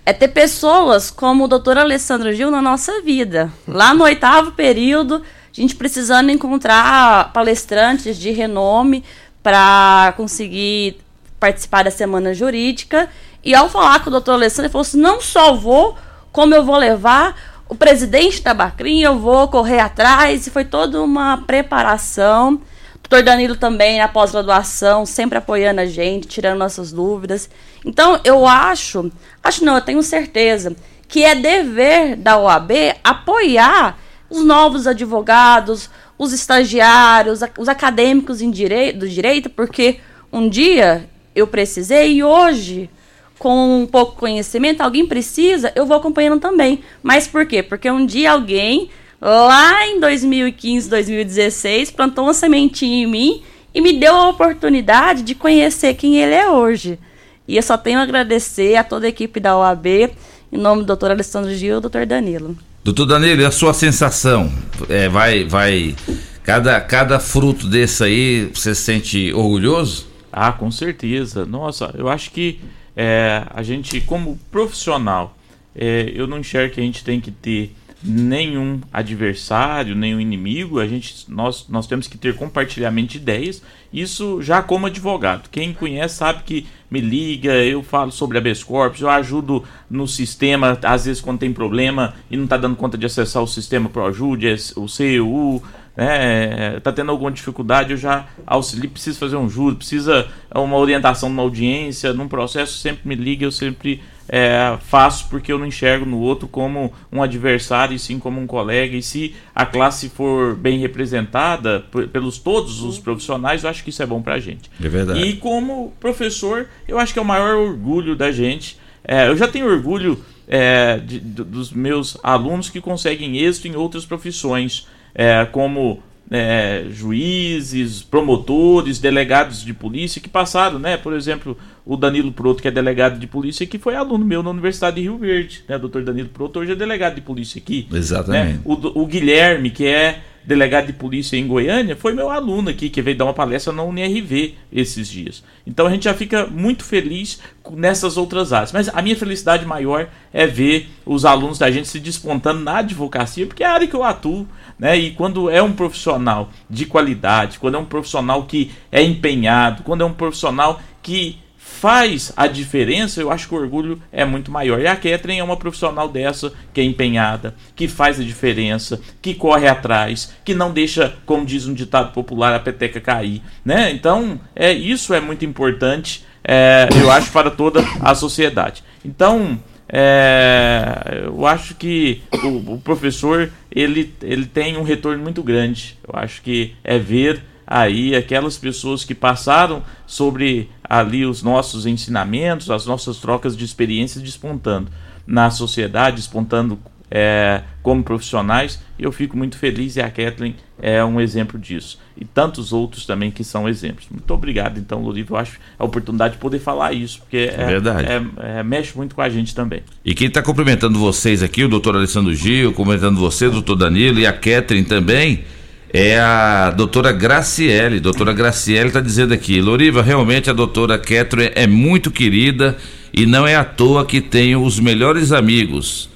é ter pessoas como o doutor Alessandro Gil na nossa vida. Lá no oitavo período, a gente precisando encontrar palestrantes de renome para conseguir participar da semana jurídica. E ao falar com o doutor Alessandro, ele falou assim: não só vou, como eu vou levar o presidente da Bacrim, eu vou correr atrás. E foi toda uma preparação. Doutor Danilo também na pós-graduação, sempre apoiando a gente, tirando nossas dúvidas. Então, eu acho, acho não, eu tenho certeza, que é dever da OAB apoiar os novos advogados, os estagiários, os acadêmicos em do direito, porque um dia eu precisei e hoje, com um pouco conhecimento, alguém precisa, eu vou acompanhando também. Mas por quê? Porque um dia alguém, lá em 2015, 2016, plantou uma sementinha em mim e me deu a oportunidade de conhecer quem ele é hoje. E eu só tenho a agradecer a toda a equipe da OAB, em nome do Dr. Alessandro Gil e do Dr. Danilo. Doutor Danilo, a sua sensação? É, vai, vai. Cada, cada fruto desse aí, você se sente orgulhoso? Ah, com certeza. Nossa, eu acho que é, a gente, como profissional, é, eu não enxergo que a gente tem que ter nenhum adversário, nenhum inimigo. A gente, nós, nós temos que ter compartilhamento de ideias. Isso já como advogado. Quem conhece sabe que me liga, eu falo sobre habeas corpus, eu ajudo no sistema, às vezes quando tem problema e não está dando conta de acessar o sistema ProAjude, o CEU, né, tá tendo alguma dificuldade, eu já auxilio, precisa fazer um juro, precisa uma orientação numa audiência, num processo, sempre me liga, eu sempre é, faço porque eu não enxergo no outro como um adversário e sim como um colega. E se a classe for bem representada pelos todos os profissionais, eu acho que isso é bom pra gente. É verdade. E como professor, eu acho que é o maior orgulho da gente. É, eu já tenho orgulho é, de- de- dos meus alunos que conseguem êxito em outras profissões, é, como é, juízes, promotores, delegados de polícia que passaram, né? Por exemplo, o Danilo Proto, que é delegado de polícia, que foi aluno meu na Universidade de Rio Verde, né? Doutor Danilo Proto hoje é delegado de polícia aqui. Exatamente. né? O, o Guilherme, que é delegado de polícia em Goiânia, foi meu aluno aqui, que veio dar uma palestra na UNRV esses dias. Então a gente já fica muito feliz nessas outras áreas. Mas a minha felicidade maior é ver os alunos da gente se despontando na advocacia, porque é a área que eu atuo, né? E quando é um profissional de qualidade, quando é um profissional que é empenhado, quando é um profissional que faz a diferença, eu acho que o orgulho é muito maior. E a Catherine é uma profissional dessa, que é empenhada, que faz a diferença, que corre atrás, que não deixa, como diz um ditado popular, a peteca cair. Né? Então, é, isso é muito importante, é, eu acho, para toda a sociedade. Então, é, eu acho que o, o professor ele, ele tem um retorno muito grande. Eu acho que é ver aí aquelas pessoas que passaram sobre ali os nossos ensinamentos, as nossas trocas de experiências despontando na sociedade, despontando é, como profissionais. E eu fico muito feliz e a Kathleen é um exemplo disso. E tantos outros também que são exemplos. Muito obrigado, então, Loriva. Eu acho a oportunidade de poder falar isso, porque é, verdade. é- é- mexe muito com a gente também. E quem está cumprimentando vocês aqui, o doutor Alessandro Gil, cumprimentando você, doutor Danilo e a Catherine também, é a doutora Graciele. Doutora Graciele está dizendo aqui, Loriva, realmente a doutora Catherine é muito querida e não é à toa que tem os melhores amigos,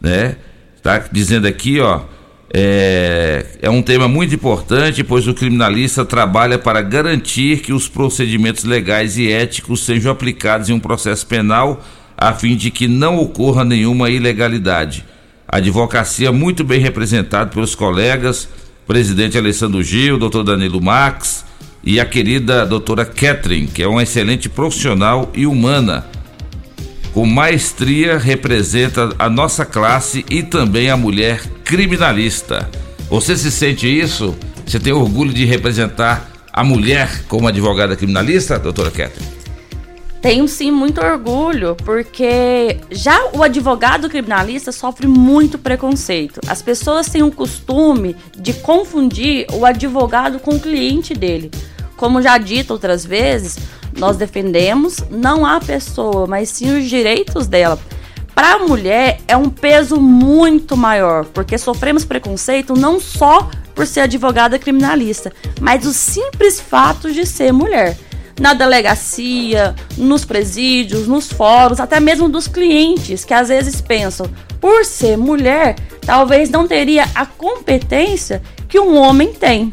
né? Está dizendo aqui, ó, é, é um tema muito importante, pois o criminalista trabalha para garantir que os procedimentos legais e éticos sejam aplicados em um processo penal a fim de que não ocorra nenhuma ilegalidade. A advocacia muito bem representada pelos colegas, presidente Alessandro Gil, doutor Danilo Max e a querida doutora Catherine, que é uma excelente profissional e humana com maestria representa a nossa classe e também a mulher criminalista. Você se sente isso? Você tem orgulho de representar a mulher como advogada criminalista, doutora Catherine? Tenho sim muito orgulho, porque já o advogado criminalista sofre muito preconceito. As pessoas têm o costume de confundir o advogado com o cliente dele. Como já dito outras vezes, nós defendemos não a pessoa, mas sim os direitos dela. Para a mulher é um peso muito maior, porque sofremos preconceito não só por ser advogada criminalista, mas o simples fato de ser mulher na delegacia, nos presídios, nos fóruns, até mesmo dos clientes que às vezes pensam, por ser mulher, talvez não teria a competência que um homem tem.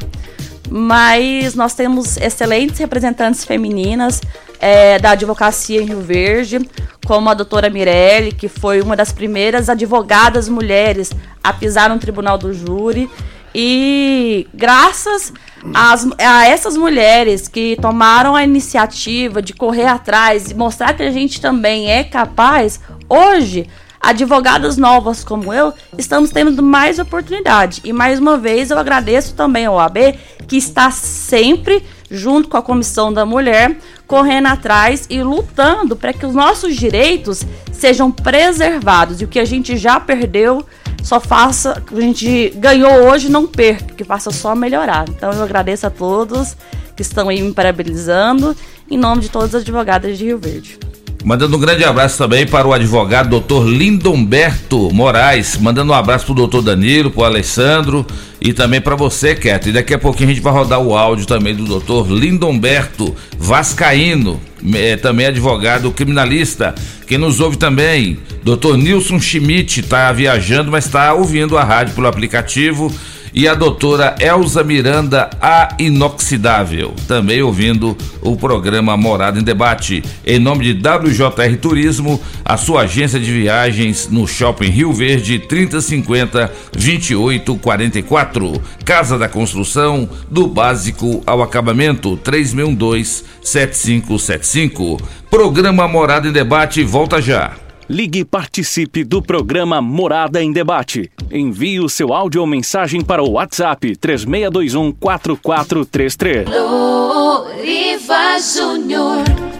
Mas nós temos excelentes representantes femininas é, da advocacia em Rio Verde, como a doutora Mirelle, que foi uma das primeiras advogadas mulheres a pisar no tribunal do júri. E graças às- a essas mulheres que tomaram a iniciativa de correr atrás e mostrar que a gente também é capaz, hoje advogadas novas como eu, estamos tendo mais oportunidade. E mais uma vez eu agradeço também ao OAB, que está sempre junto com a Comissão da Mulher, correndo atrás e lutando para que os nossos direitos sejam preservados e o que a gente já perdeu só faça, a gente ganhou hoje, não perca, que faça só melhorar. Então eu agradeço a todos que estão aí me parabenizando, em nome de todas as advogadas de Rio Verde. Mandando um grande abraço também para o advogado doutor Lindomberto Moraes. Mandando um abraço para o doutor Danilo, para o Alessandro e também para você, Keto. E daqui a pouquinho a gente vai rodar o áudio também do doutor Lindomberto Vascaíno, é, também advogado criminalista. Quem nos ouve também, doutor Nilson Schmidt, está viajando, mas está ouvindo a rádio pelo aplicativo e a doutora Elza Miranda, a inoxidável, também ouvindo o programa Morada em Debate. Em nome de WJR Turismo, a sua agência de viagens no Shopping Rio Verde, 3050 2844. Casa da Construção, do básico ao acabamento, 3612 7575. Programa Morada em Debate volta já. Ligue e participe do programa Morada em Debate. Envie o seu áudio ou mensagem para o WhatsApp 3621 4433. Loriva Júnior.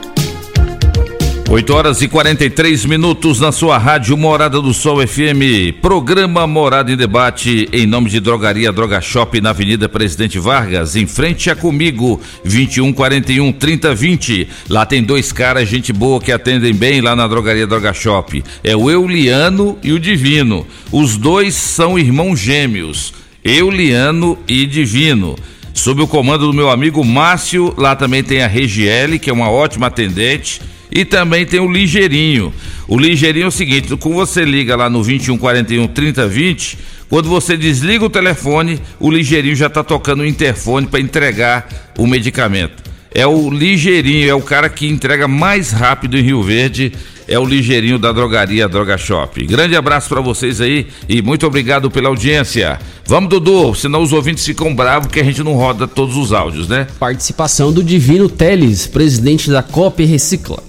8 horas e 43 minutos na sua rádio Morada do Sol FM. Programa Morada em Debate em nome de Drogaria Droga Shop na Avenida Presidente Vargas, em frente a comigo, 2141 3020. Lá tem dois caras, gente boa, que atendem bem lá na Drogaria Droga Shop. É o Euliano e o Divino. Os dois são irmãos gêmeos, Euliano e Divino sob o comando do meu amigo Márcio. Lá também tem a Regiele, que é uma ótima atendente. E também tem o Ligeirinho. O Ligeirinho é o seguinte: quando você liga lá no 2141 3020, quando você desliga o telefone, o Ligeirinho já está tocando o interfone para entregar o medicamento. É o Ligeirinho, é o cara que entrega mais rápido em Rio Verde. É o Ligeirinho da drogaria Droga Shop. Grande abraço para vocês aí e muito obrigado pela audiência. Vamos, Dudu, senão os ouvintes ficam bravos que a gente não roda todos os áudios, né? Participação do Divino Teles, presidente da COP Recicla.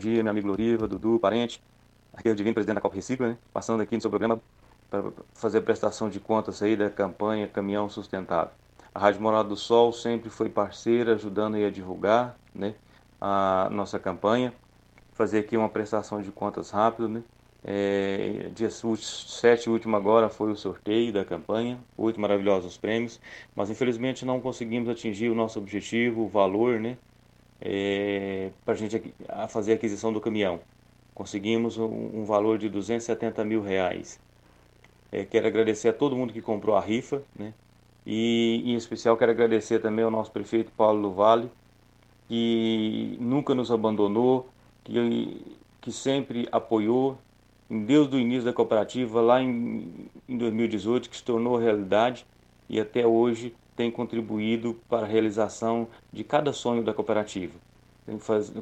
Dia, meu amigo Loriva, Dudu, parente. Aqui é Divino, presidente da Copa Recicla, né? Passando aqui no seu programa para fazer prestação de contas aí da campanha Caminhão Sustentável. A Rádio Morada do Sol sempre foi parceira, ajudando a divulgar, né? A nossa campanha. Fazer aqui uma prestação de contas rápido, né? É, dia 7 último agora foi o sorteio da campanha, oito maravilhosos prêmios, mas infelizmente não conseguimos atingir o nosso objetivo, o valor, né? É, para a gente a fazer a aquisição do caminhão. Conseguimos um, um valor de 270 mil reais. É, quero agradecer a todo mundo que comprou a rifa, né? E em especial quero agradecer também ao nosso prefeito Paulo Vale, que nunca nos abandonou, que, que sempre apoiou, desde o início da cooperativa, lá em, em 2018, que se tornou realidade e até hoje tem contribuído para a realização de cada sonho da cooperativa. Faz,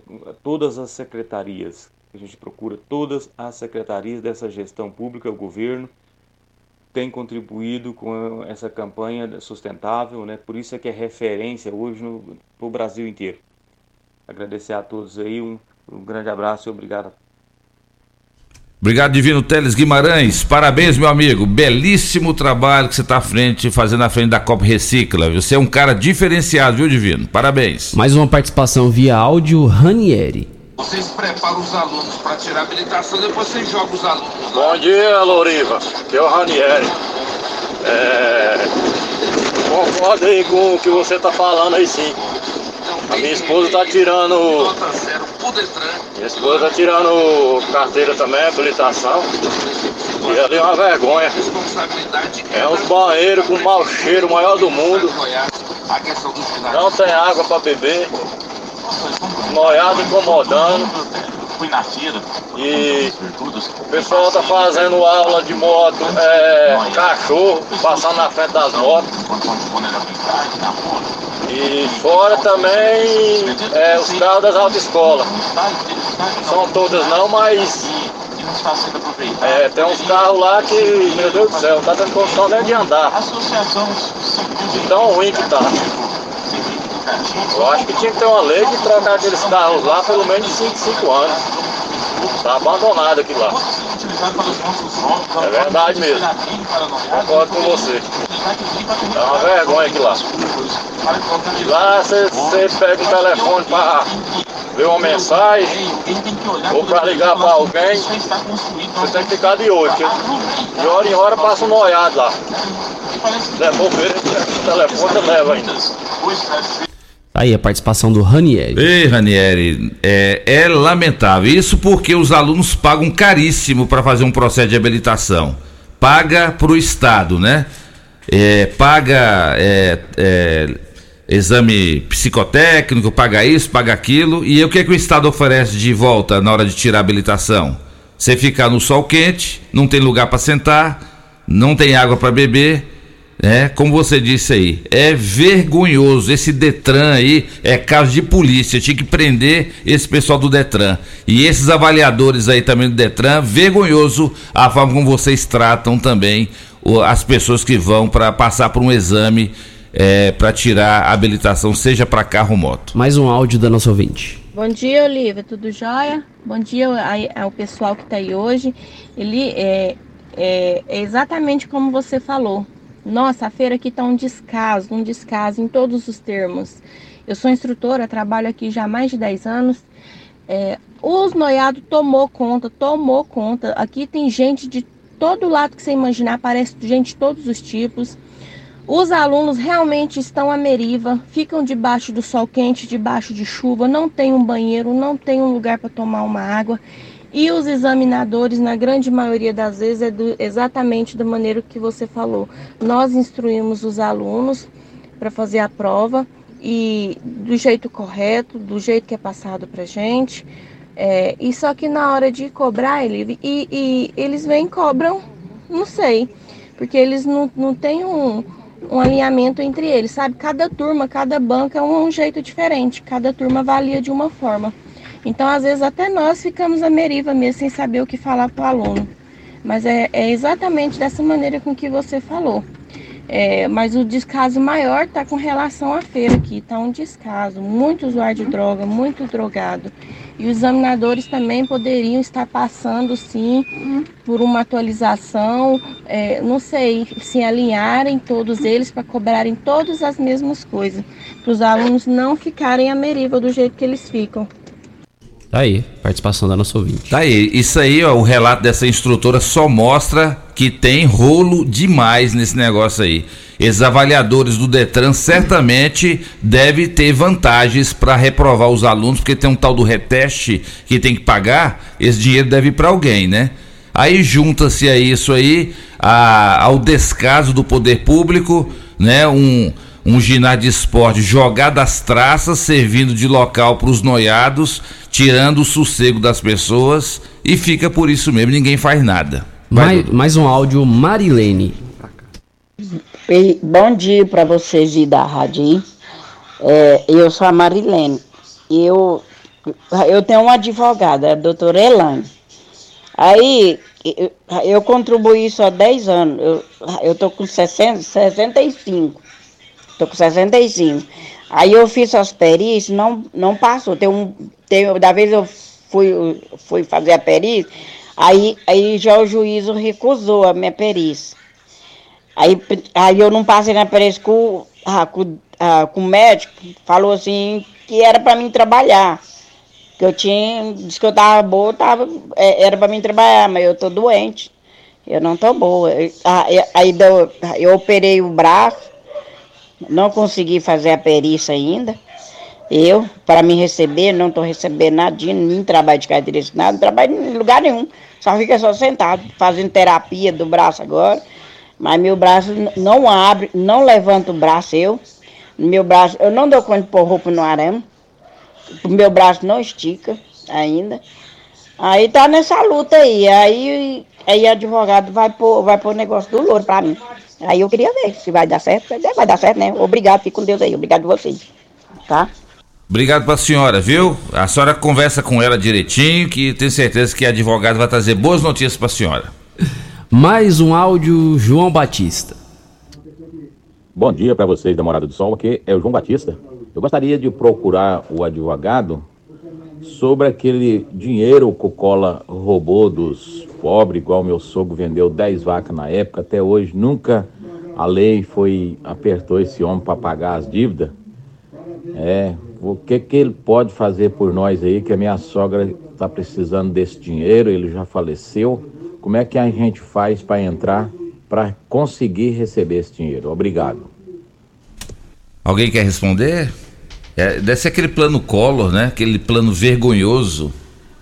todas as secretarias, a gente procura todas as secretarias dessa gestão pública, o governo, tem contribuído com essa campanha sustentável, né? por isso é que é referência hoje no, no Brasil inteiro. Agradecer a todos aí, um, um grande abraço e obrigado Obrigado, Divino Teles Guimarães. Parabéns, meu amigo. Belíssimo trabalho que você está à frente, fazendo à frente da Copa Recicla. Você é um cara diferenciado, viu, Divino? Parabéns. Mais uma participação via áudio, Ranieri. Vocês preparam os alunos para tirar a habilitação, depois vocês jogam os alunos. Bom dia, Louriva. Aqui é o Ranieri. É... Concordo aí com o que você está falando aí, sim. A minha esposa está tirando. Minha esposa está tirando carteira também, habilitação. E ali é uma vergonha. É uns banheiros com mau cheiro, maior do mundo. Não tem água para beber. Noiado incomodando. E o pessoal tá fazendo aula de moto, é, cachorro, passando na frente das motos. E fora também é, os carros das autoescolas. São todas não, mas é, tem uns carros lá que, meu Deus do céu, tá tendo condição nem de andar. De tão ruim que tá. Eu acho que tinha que ter uma lei de trocar aqueles carros lá pelo menos de 5, 5 anos. Tá abandonado aqui lá. É verdade mesmo. Concordo com você. É uma vergonha aqui lá. Lá você pega um telefone para ver uma mensagem ou para ligar para alguém, você tem que ficar de olho. De hora em hora passa um noiado lá. Levou ver, o telefone leva ainda. Aí a participação do Ranieri. Ei, Ranieri, é, é lamentável. Isso porque os alunos pagam caríssimo para fazer um processo de habilitação. Paga para o Estado, né? É, paga é, é, exame psicotécnico, paga isso, paga aquilo. E o que, é que o Estado oferece de volta na hora de tirar a habilitação? Você ficar no sol quente, não tem lugar para sentar, não tem água para beber é, como você disse aí, é vergonhoso. Esse Detran aí é caso de polícia. Tinha que prender esse pessoal do Detran. E esses avaliadores aí também do Detran, vergonhoso a forma como vocês tratam também as pessoas que vão para passar por um exame é, para tirar a habilitação, seja para carro ou moto. Mais um áudio da nossa ouvinte. Bom dia, Olivia, tudo jóia? Bom dia ao pessoal que está aí hoje. Ele é, é, é exatamente como você falou nossa, a feira aqui está um descaso, um descaso em todos os termos. Eu sou instrutora, trabalho aqui já há mais de 10 anos. É, os noiados tomou conta, tomou conta. Aqui tem gente de todo lado que você imaginar, aparece gente de todos os tipos. Os alunos realmente estão à meriva, ficam debaixo do sol quente, debaixo de chuva, não tem um banheiro, não tem um lugar para tomar uma água. E os examinadores, na grande maioria das vezes, é do, exatamente da maneira que você falou. Nós instruímos os alunos para fazer a prova e do jeito correto, do jeito que é passado para gente. É, e só que na hora de cobrar, ele, e, e eles vêm e cobram, não sei, porque eles não, não têm um, um alinhamento entre eles, sabe? Cada turma, cada banca é um, um jeito diferente, cada turma avalia de uma forma. Então, às vezes, até nós ficamos à meriva mesmo, sem saber o que falar para o aluno. Mas é, é, exatamente dessa maneira com que você falou. É, mas o descaso maior está com relação à feira aqui, está um descaso, muito usuário de droga, muito drogado. E os examinadores também poderiam estar passando, sim, por uma atualização, é, não sei, se alinharem todos eles para cobrarem todas as mesmas coisas, para os alunos não ficarem à meriva do jeito que eles ficam. Tá aí, participação da nossa ouvinte. Tá aí, isso aí, ó, o relato dessa instrutora só mostra que tem rolo demais nesse negócio aí. Esses avaliadores do Detran certamente devem ter vantagens para reprovar os alunos, porque tem um tal do reteste que tem que pagar, esse dinheiro deve ir para alguém, né? Aí junta-se a isso aí a, ao descaso do poder público, né? Um, um ginásio de esporte jogado às traças, servindo de local para os noiados, tirando o sossego das pessoas e fica por isso mesmo, ninguém faz nada. Mais, mais um áudio, Marilene. E, bom dia para vocês e da rádio. É, eu sou a Marilene. Eu, eu tenho uma advogada, a doutora Elane. Aí eu, eu contribuí isso há 10 anos. Eu, eu tô com 60, 65. Tô com 65. Aí eu fiz as perícias, não, não passou. Tem um, tem, da vez eu fui, fui fazer a perícia, aí, aí já o juízo recusou a minha perícia. Aí, aí eu não passei na perícia com, ah, com, ah, com o médico, falou assim que era para mim trabalhar. Que eu tinha, disse que eu tava boa, tava, é, era para mim trabalhar, mas eu tô doente. Eu não tô boa. Aí, aí eu, eu operei o braço, não consegui fazer a perícia ainda. Eu, para me receber, não estou recebendo nada, nem trabalho de carteira assinada, não trabalho em lugar nenhum. Só fica só sentado, fazendo terapia do braço agora. Mas meu braço não abre, não levanta o braço eu. Meu braço, eu não dou conta de pôr roupa no arame. Meu braço não estica ainda. Aí tá nessa luta aí. Aí, aí advogado vai pôr, vai pôr o negócio do louro para mim. Aí eu queria ver se vai dar certo. Vai dar certo, né? Obrigado, fique com Deus aí. Obrigado a vocês. Tá? Obrigado pra senhora, viu? A senhora conversa com ela direitinho, que tenho certeza que a advogada vai trazer boas notícias pra senhora. Mais um áudio, João Batista. Bom dia para vocês da Morada do Sol, aqui é o João Batista. Eu gostaria de procurar o advogado sobre aquele dinheiro que o Cola roubou dos pobres, igual meu sogro vendeu 10 vacas na época, até hoje nunca a lei foi apertou esse homem para pagar as dívidas. É, o que que ele pode fazer por nós aí, que a minha sogra está precisando desse dinheiro, ele já faleceu. Como é que a gente faz para entrar para conseguir receber esse dinheiro? Obrigado. Alguém quer responder? É, deve ser aquele plano Collor, né? Aquele plano vergonhoso.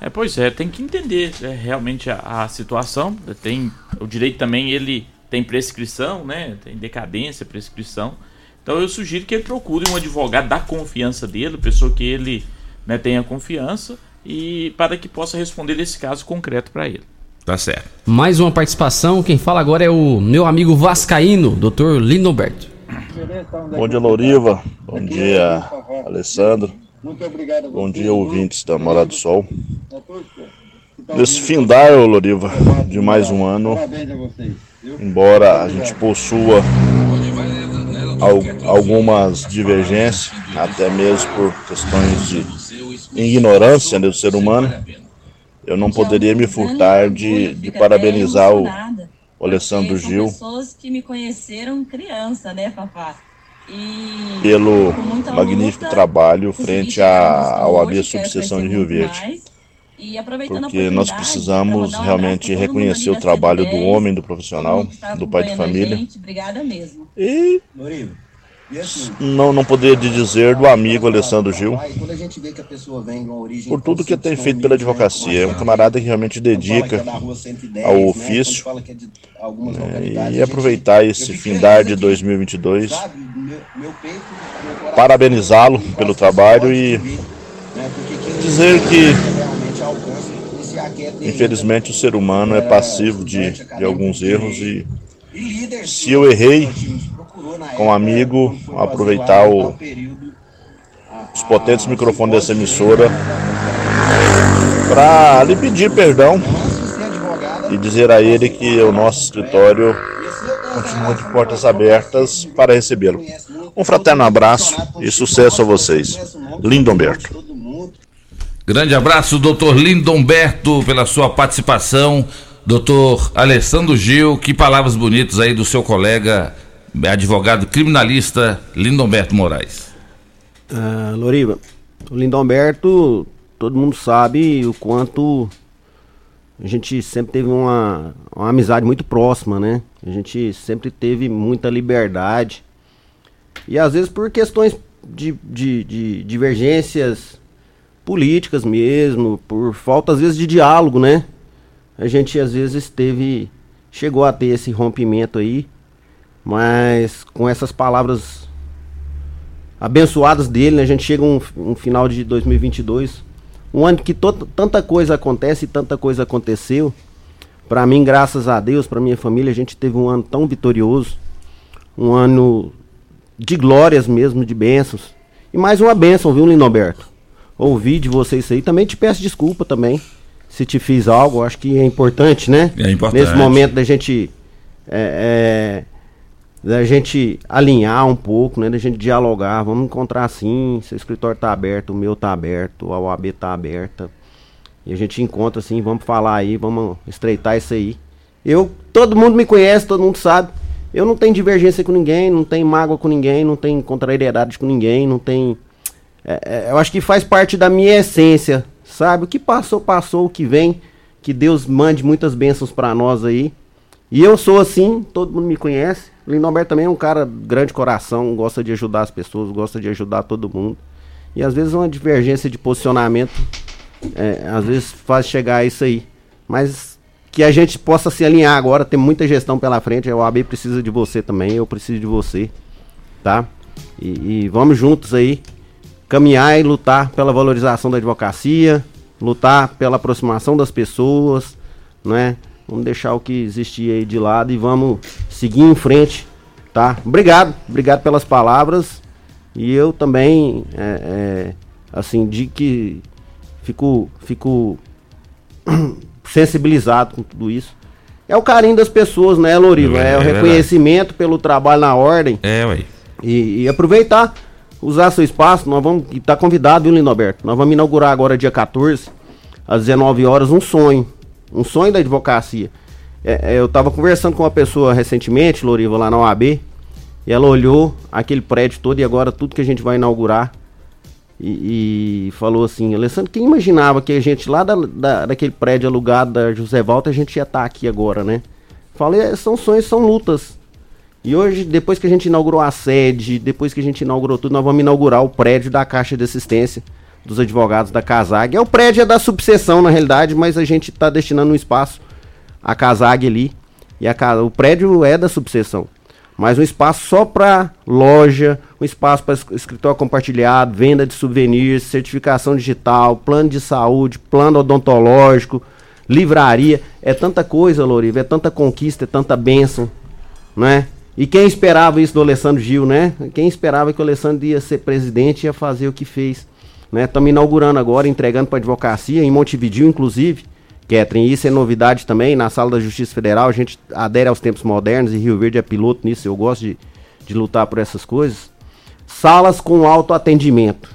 É, pois é, tem que entender é, realmente a, a, situação. Tem o direito também, ele tem prescrição, né? Tem decadência, prescrição. Então eu sugiro que ele procure um advogado da confiança dele, pessoa que ele né, tenha confiança, e para que possa responder esse caso concreto para ele. Tá certo. Mais uma participação, quem fala agora é o meu amigo Vascaíno, Dr. Lindoberto. Bom dia, Louriva. Bom dia, Alessandro. Bom dia, ouvintes da Morada do Sol. Nesse findar, Loriva, de mais um ano, embora a gente possua algumas divergências, até mesmo por questões de ignorância do ser humano, eu não poderia me furtar de, de parabenizar o, o Alessandro Gil. pessoas que me conheceram criança, né, papá? E pelo magnífico trabalho frente à, ao AB Subseção de Rio Verde. Porque nós precisamos realmente reconhecer o trabalho do homem, do profissional, do pai de família. E não, não poderia dizer do amigo Alessandro Gil, por tudo que tem feito pela advocacia. É um camarada que realmente dedica ao ofício né, e aproveitar esse findar de 2022, parabenizá-lo pelo trabalho e dizer que Infelizmente, o ser humano é passivo de, de alguns erros e se eu errei com um amigo, aproveitar o, os potentes microfones dessa emissora para lhe pedir perdão e dizer a ele que o nosso escritório continua de portas abertas para recebê-lo. Um fraterno abraço e sucesso a vocês. Lindomberto. Grande abraço, doutor Lindomberto, pela sua participação. Doutor Alessandro Gil, que palavras bonitas aí do seu colega, advogado criminalista Lindomberto Moraes. Uh, Loriva, o Lindomberto, todo mundo sabe o quanto a gente sempre teve uma, uma amizade muito próxima, né? A gente sempre teve muita liberdade. E às vezes por questões de, de, de divergências políticas mesmo, por falta às vezes de diálogo, né? A gente às vezes teve chegou a ter esse rompimento aí, mas com essas palavras abençoadas dele, né? A gente chega um, um final de 2022, um ano que tanta coisa acontece e tanta coisa aconteceu. Para mim, graças a Deus, para minha família, a gente teve um ano tão vitorioso, um ano de glórias mesmo, de bênçãos. E mais uma bênção, viu, Linoberto? ouvir de você isso aí. Também te peço desculpa também se te fiz algo. Acho que é importante, né? É importante. Nesse momento da gente. É, é, da gente alinhar um pouco, né? Da gente dialogar. Vamos encontrar assim. Seu escritório tá aberto, o meu tá aberto, a OAB tá aberta. E a gente encontra assim, vamos falar aí, vamos estreitar isso aí. Eu, todo mundo me conhece, todo mundo sabe. Eu não tenho divergência com ninguém, não tenho mágoa com ninguém, não tenho contrariedade com ninguém, não tenho é, é, eu acho que faz parte da minha essência, sabe? O que passou, passou, o que vem. Que Deus mande muitas bênçãos para nós aí. E eu sou assim, todo mundo me conhece. O Lindomberto também é um cara grande coração, gosta de ajudar as pessoas, gosta de ajudar todo mundo. E às vezes uma divergência de posicionamento, é, às vezes faz chegar a isso aí. Mas que a gente possa se alinhar agora, tem muita gestão pela frente. A OAB precisa de você também, eu preciso de você, tá? E, e vamos juntos aí caminhar e lutar pela valorização da advocacia, lutar pela aproximação das pessoas, né? Vamos deixar o que existia aí de lado e vamos seguir em frente, tá? Obrigado, obrigado pelas palavras e eu também, é, é, assim, de que fico, fico sensibilizado com tudo isso. É o carinho das pessoas, né, Loriva? É, é, o reconhecimento pelo trabalho na ordem. É, ué. E, e aproveitar usar seu espaço, nós vamos. Tá convidado, viu, Lindoberto? Nós vamos inaugurar agora dia 14, às 19 horas, um sonho. Um sonho da advocacia. É, é, eu tava conversando com uma pessoa recentemente, Loriva, lá na OAB, e ela olhou aquele prédio todo e agora tudo que a gente vai inaugurar. E, e falou assim, Alessandro, quem imaginava que a gente lá da, da, daquele prédio alugado da José Walter, a gente ia estar tá aqui agora, né? Falei, é, são sonhos, são lutas. E hoje, depois que a gente inaugurou a sede, depois que a gente inaugurou tudo, nós vamos inaugurar o prédio da Caixa de Assistência dos advogados da Casag. É o prédio é da subseção, na realidade, mas a gente está destinando um espaço à Casag ali. E a, o prédio é da subseção. Mas um espaço só para loja, um espaço para escritório compartilhado, venda de souvenirs, certificação digital, plano de saúde, plano odontológico, livraria. É tanta coisa, Loriva, é tanta conquista, é tanta bênção, né? E quem esperava isso do Alessandro Gil, né? Quem esperava que o Alessandro ia ser presidente e ia fazer o que fez. Estamos né? inaugurando agora, entregando para advocacia, em Montevideo, inclusive. Catherine, isso é novidade também, na sala da Justiça Federal, a gente adere aos tempos modernos e Rio Verde é piloto nisso, eu gosto de, de lutar por essas coisas. Salas com autoatendimento.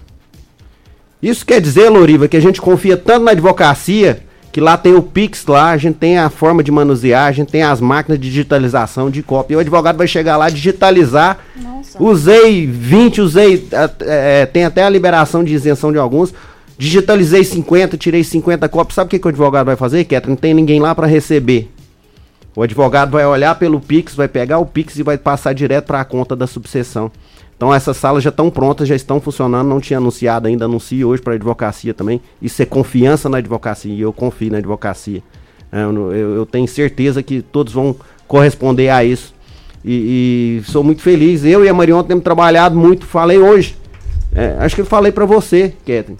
Isso quer dizer, Loriva, que a gente confia tanto na advocacia que lá tem o Pix lá, a gente tem a forma de manusear, a gente tem as máquinas de digitalização de cópia. E o advogado vai chegar lá, digitalizar. Nossa. Usei 20, usei. É, tem até a liberação de isenção de alguns. Digitalizei 50, tirei 50 cópias. Sabe o que, que o advogado vai fazer, Ketra? Não tem ninguém lá para receber. O advogado vai olhar pelo Pix, vai pegar o Pix e vai passar direto para a conta da subseção. Então essas salas já estão prontas, já estão funcionando, não tinha anunciado ainda, anuncio hoje para a advocacia também. Isso é confiança na advocacia, e eu confio na advocacia. É, eu, eu, eu, tenho certeza que todos vão corresponder a isso. E, e, sou muito feliz. Eu e a Marion temos trabalhado muito, falei hoje. É, acho que eu falei para você, Ketrin.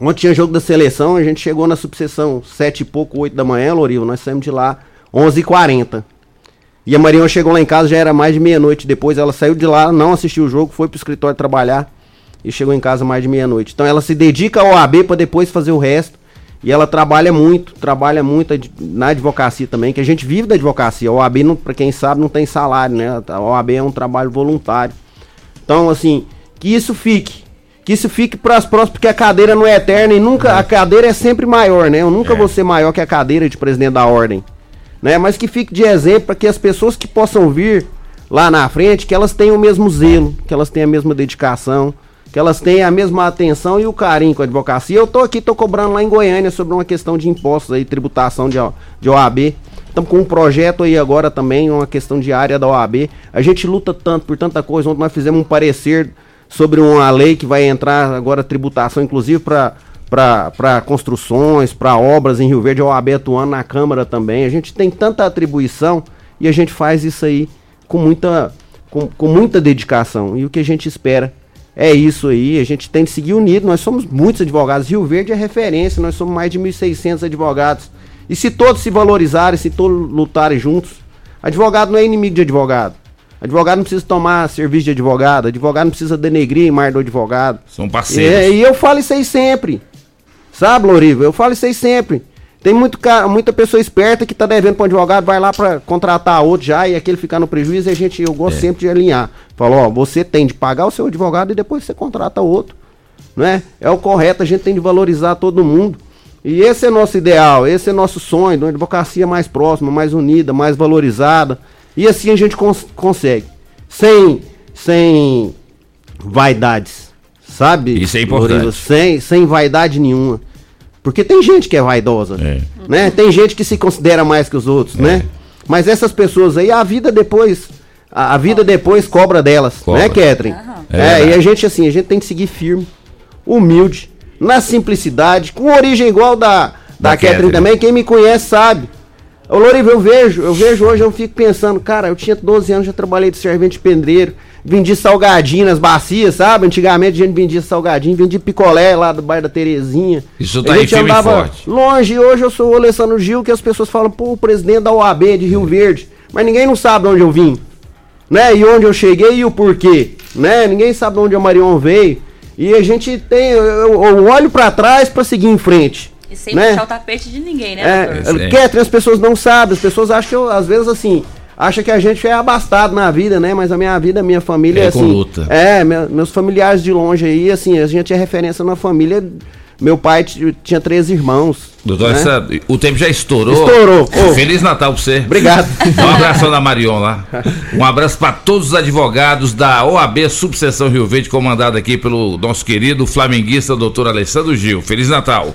Ontem tinha jogo da seleção, a gente chegou na subseção sete e pouco, oito da manhã, Lorivo, nós saímos de lá 11h40. E a Marion chegou lá em casa, já era mais de meia-noite. Depois ela saiu de lá, não assistiu o jogo, foi pro escritório trabalhar e chegou em casa mais de meia-noite. Então ela se dedica ao AB para depois fazer o resto. E ela trabalha muito, trabalha muito na advocacia também, que a gente vive da advocacia. O OAB, para quem sabe, não tem salário, né? A OAB é um trabalho voluntário. Então, assim, que isso fique. Que isso fique para as próximas, porque a cadeira não é eterna e nunca. A cadeira é sempre maior, né? Eu nunca é. vou ser maior que a cadeira de presidente da ordem né? Mas que fique de exemplo para que as pessoas que possam vir lá na frente, que elas tenham o mesmo zelo, que elas tenham a mesma dedicação, que elas tenham a mesma atenção e o carinho com a advocacia. Eu tô aqui, tô cobrando lá em Goiânia sobre uma questão de impostos aí, tributação de, de OAB. Estamos com um projeto aí agora também, uma questão de área da OAB. A gente luta tanto por tanta coisa. Ontem nós fizemos um parecer sobre uma lei que vai entrar agora tributação, inclusive para para construções, para obras em Rio Verde, a OAB atuando na Câmara também. A gente tem tanta atribuição e a gente faz isso aí com muita, com, com muita dedicação. E o que a gente espera é isso aí. A gente tem que seguir unido. Nós somos muitos advogados. Rio Verde é referência, nós somos mais de 1.600 advogados. E se todos se valorizarem, se todos lutarem juntos, advogado não é inimigo de advogado. Advogado não precisa tomar serviço de advogado, advogado não precisa denegrir imagem do advogado. São parceiros. E, e eu falo isso aí sempre. Sabe, Loriva? Eu falo isso aí sempre. Tem muito, muita pessoa esperta que tá devendo para um advogado, vai lá para contratar outro já e aquele ficar no prejuízo e a gente, eu gosto é. sempre de alinhar. Falou, ó, você tem de pagar o seu advogado e depois você contrata outro. Não é? É o correto, a gente tem de valorizar todo mundo. E esse é nosso ideal, esse é nosso sonho, de uma advocacia mais próxima, mais unida, mais valorizada. E assim a gente cons consegue. Sem, sem vaidades, sabe? Isso é importante. Sem, sem vaidade nenhuma. Porque tem gente que é vaidosa, é. né? Tem gente que se considera mais que os outros, é. né? Mas essas pessoas aí, a vida depois, a, a vida depois cobra delas, né, cobra. né, Catherine? É, é e a gente assim, a gente tem que seguir firme, humilde, na simplicidade, com origem igual da, da, da Catherine, também, quem me conhece sabe. Ô Loriva, eu vejo, eu vejo hoje, eu fico pensando, cara, eu tinha 12 anos, já trabalhei de servente de pedreiro, vendi salgadinho nas bacias, sabe? Antigamente a gente vendia salgadinho, vendia picolé lá do bairro da Terezinha. Isso tá a gente andava forte. longe. Hoje eu sou o Alessandro Gil, que as pessoas falam, pô, o presidente da OAB de Rio Verde. Mas ninguém não sabe de onde eu vim, né? E onde eu cheguei e o porquê, né? Ninguém sabe de onde a Marion veio. E a gente tem, eu, eu olho para trás para seguir em frente. E sem né? puxar o tapete de ninguém, né, é? É. as pessoas não sabem, as pessoas acham que eu, às vezes assim, acha que a gente é abastado na vida, né? Mas a minha vida, a minha família, É assim. com luta. É, meu- meus familiares de longe aí, assim, a gente é referência na família. Meu pai tinha três irmãos. Doutor né? Alessandro, o tempo já estourou. Estourou. Ô. Feliz Natal pra você. Obrigado. Um abração da Marion lá. Um abraço para todos os advogados da OAB Subseção Rio Verde, comandado aqui pelo nosso querido flamenguista doutor Alessandro Gil. Feliz Natal.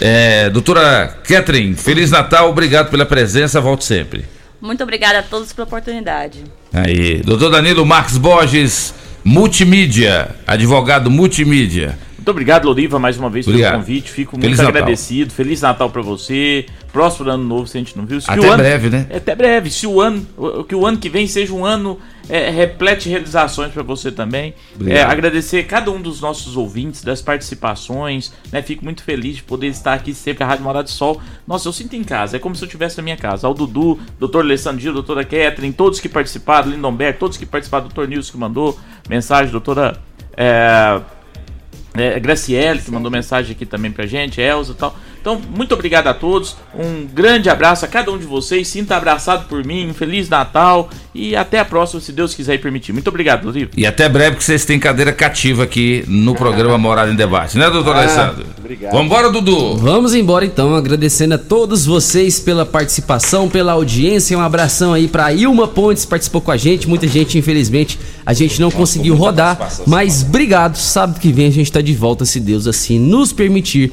É, doutora Catherine, Feliz Natal, obrigado pela presença, volte sempre. Muito obrigada a todos pela oportunidade. Aí, doutor Danilo Marques Borges, multimídia, advogado multimídia. Muito obrigado, Loriva, mais uma vez Obrigado. pelo convite. Fico muito Feliz Natal. agradecido. Feliz Natal pra você. Próximo ano novo, se a gente não viu. Se Até o ano- breve, né? É, Até breve. Se o ano, que o ano que vem seja um ano é, repleto de realizações para você também. É, agradecer cada um dos nossos ouvintes, das participações. Né? Fico muito feliz de poder estar aqui sempre, a Rádio Morada do Sol. Nossa, eu sinto em casa. É como se eu estivesse na minha casa. Ao Dudu, doutor Alessandro Gil, doutora Catherine, todos que participaram, Lindomberto, todos que participaram, doutor Nilson que mandou mensagem, doutora. É, é, Graciele, que mandou mensagem aqui também pra gente, Elza e tal. Então, muito obrigado a todos. Um grande abraço a cada um de vocês. Sinta abraçado por mim. Um Feliz Natal. E até a próxima, se Deus quiser e permitir. Muito obrigado, Rodrigo. E até breve que vocês têm cadeira cativa aqui no programa Morada em Debate, né, doutor Ah, Alessandro? obrigado. Vambora, Dudu. Vamos embora então, agradecendo a todos vocês pela participação, pela audiência. Um abração aí pra Ilma Pontes, participou com a gente. Muita gente, infelizmente, a gente não conseguiu rodar, mas obrigado. Sábado que vem a gente tá de volta, se Deus assim nos permitir.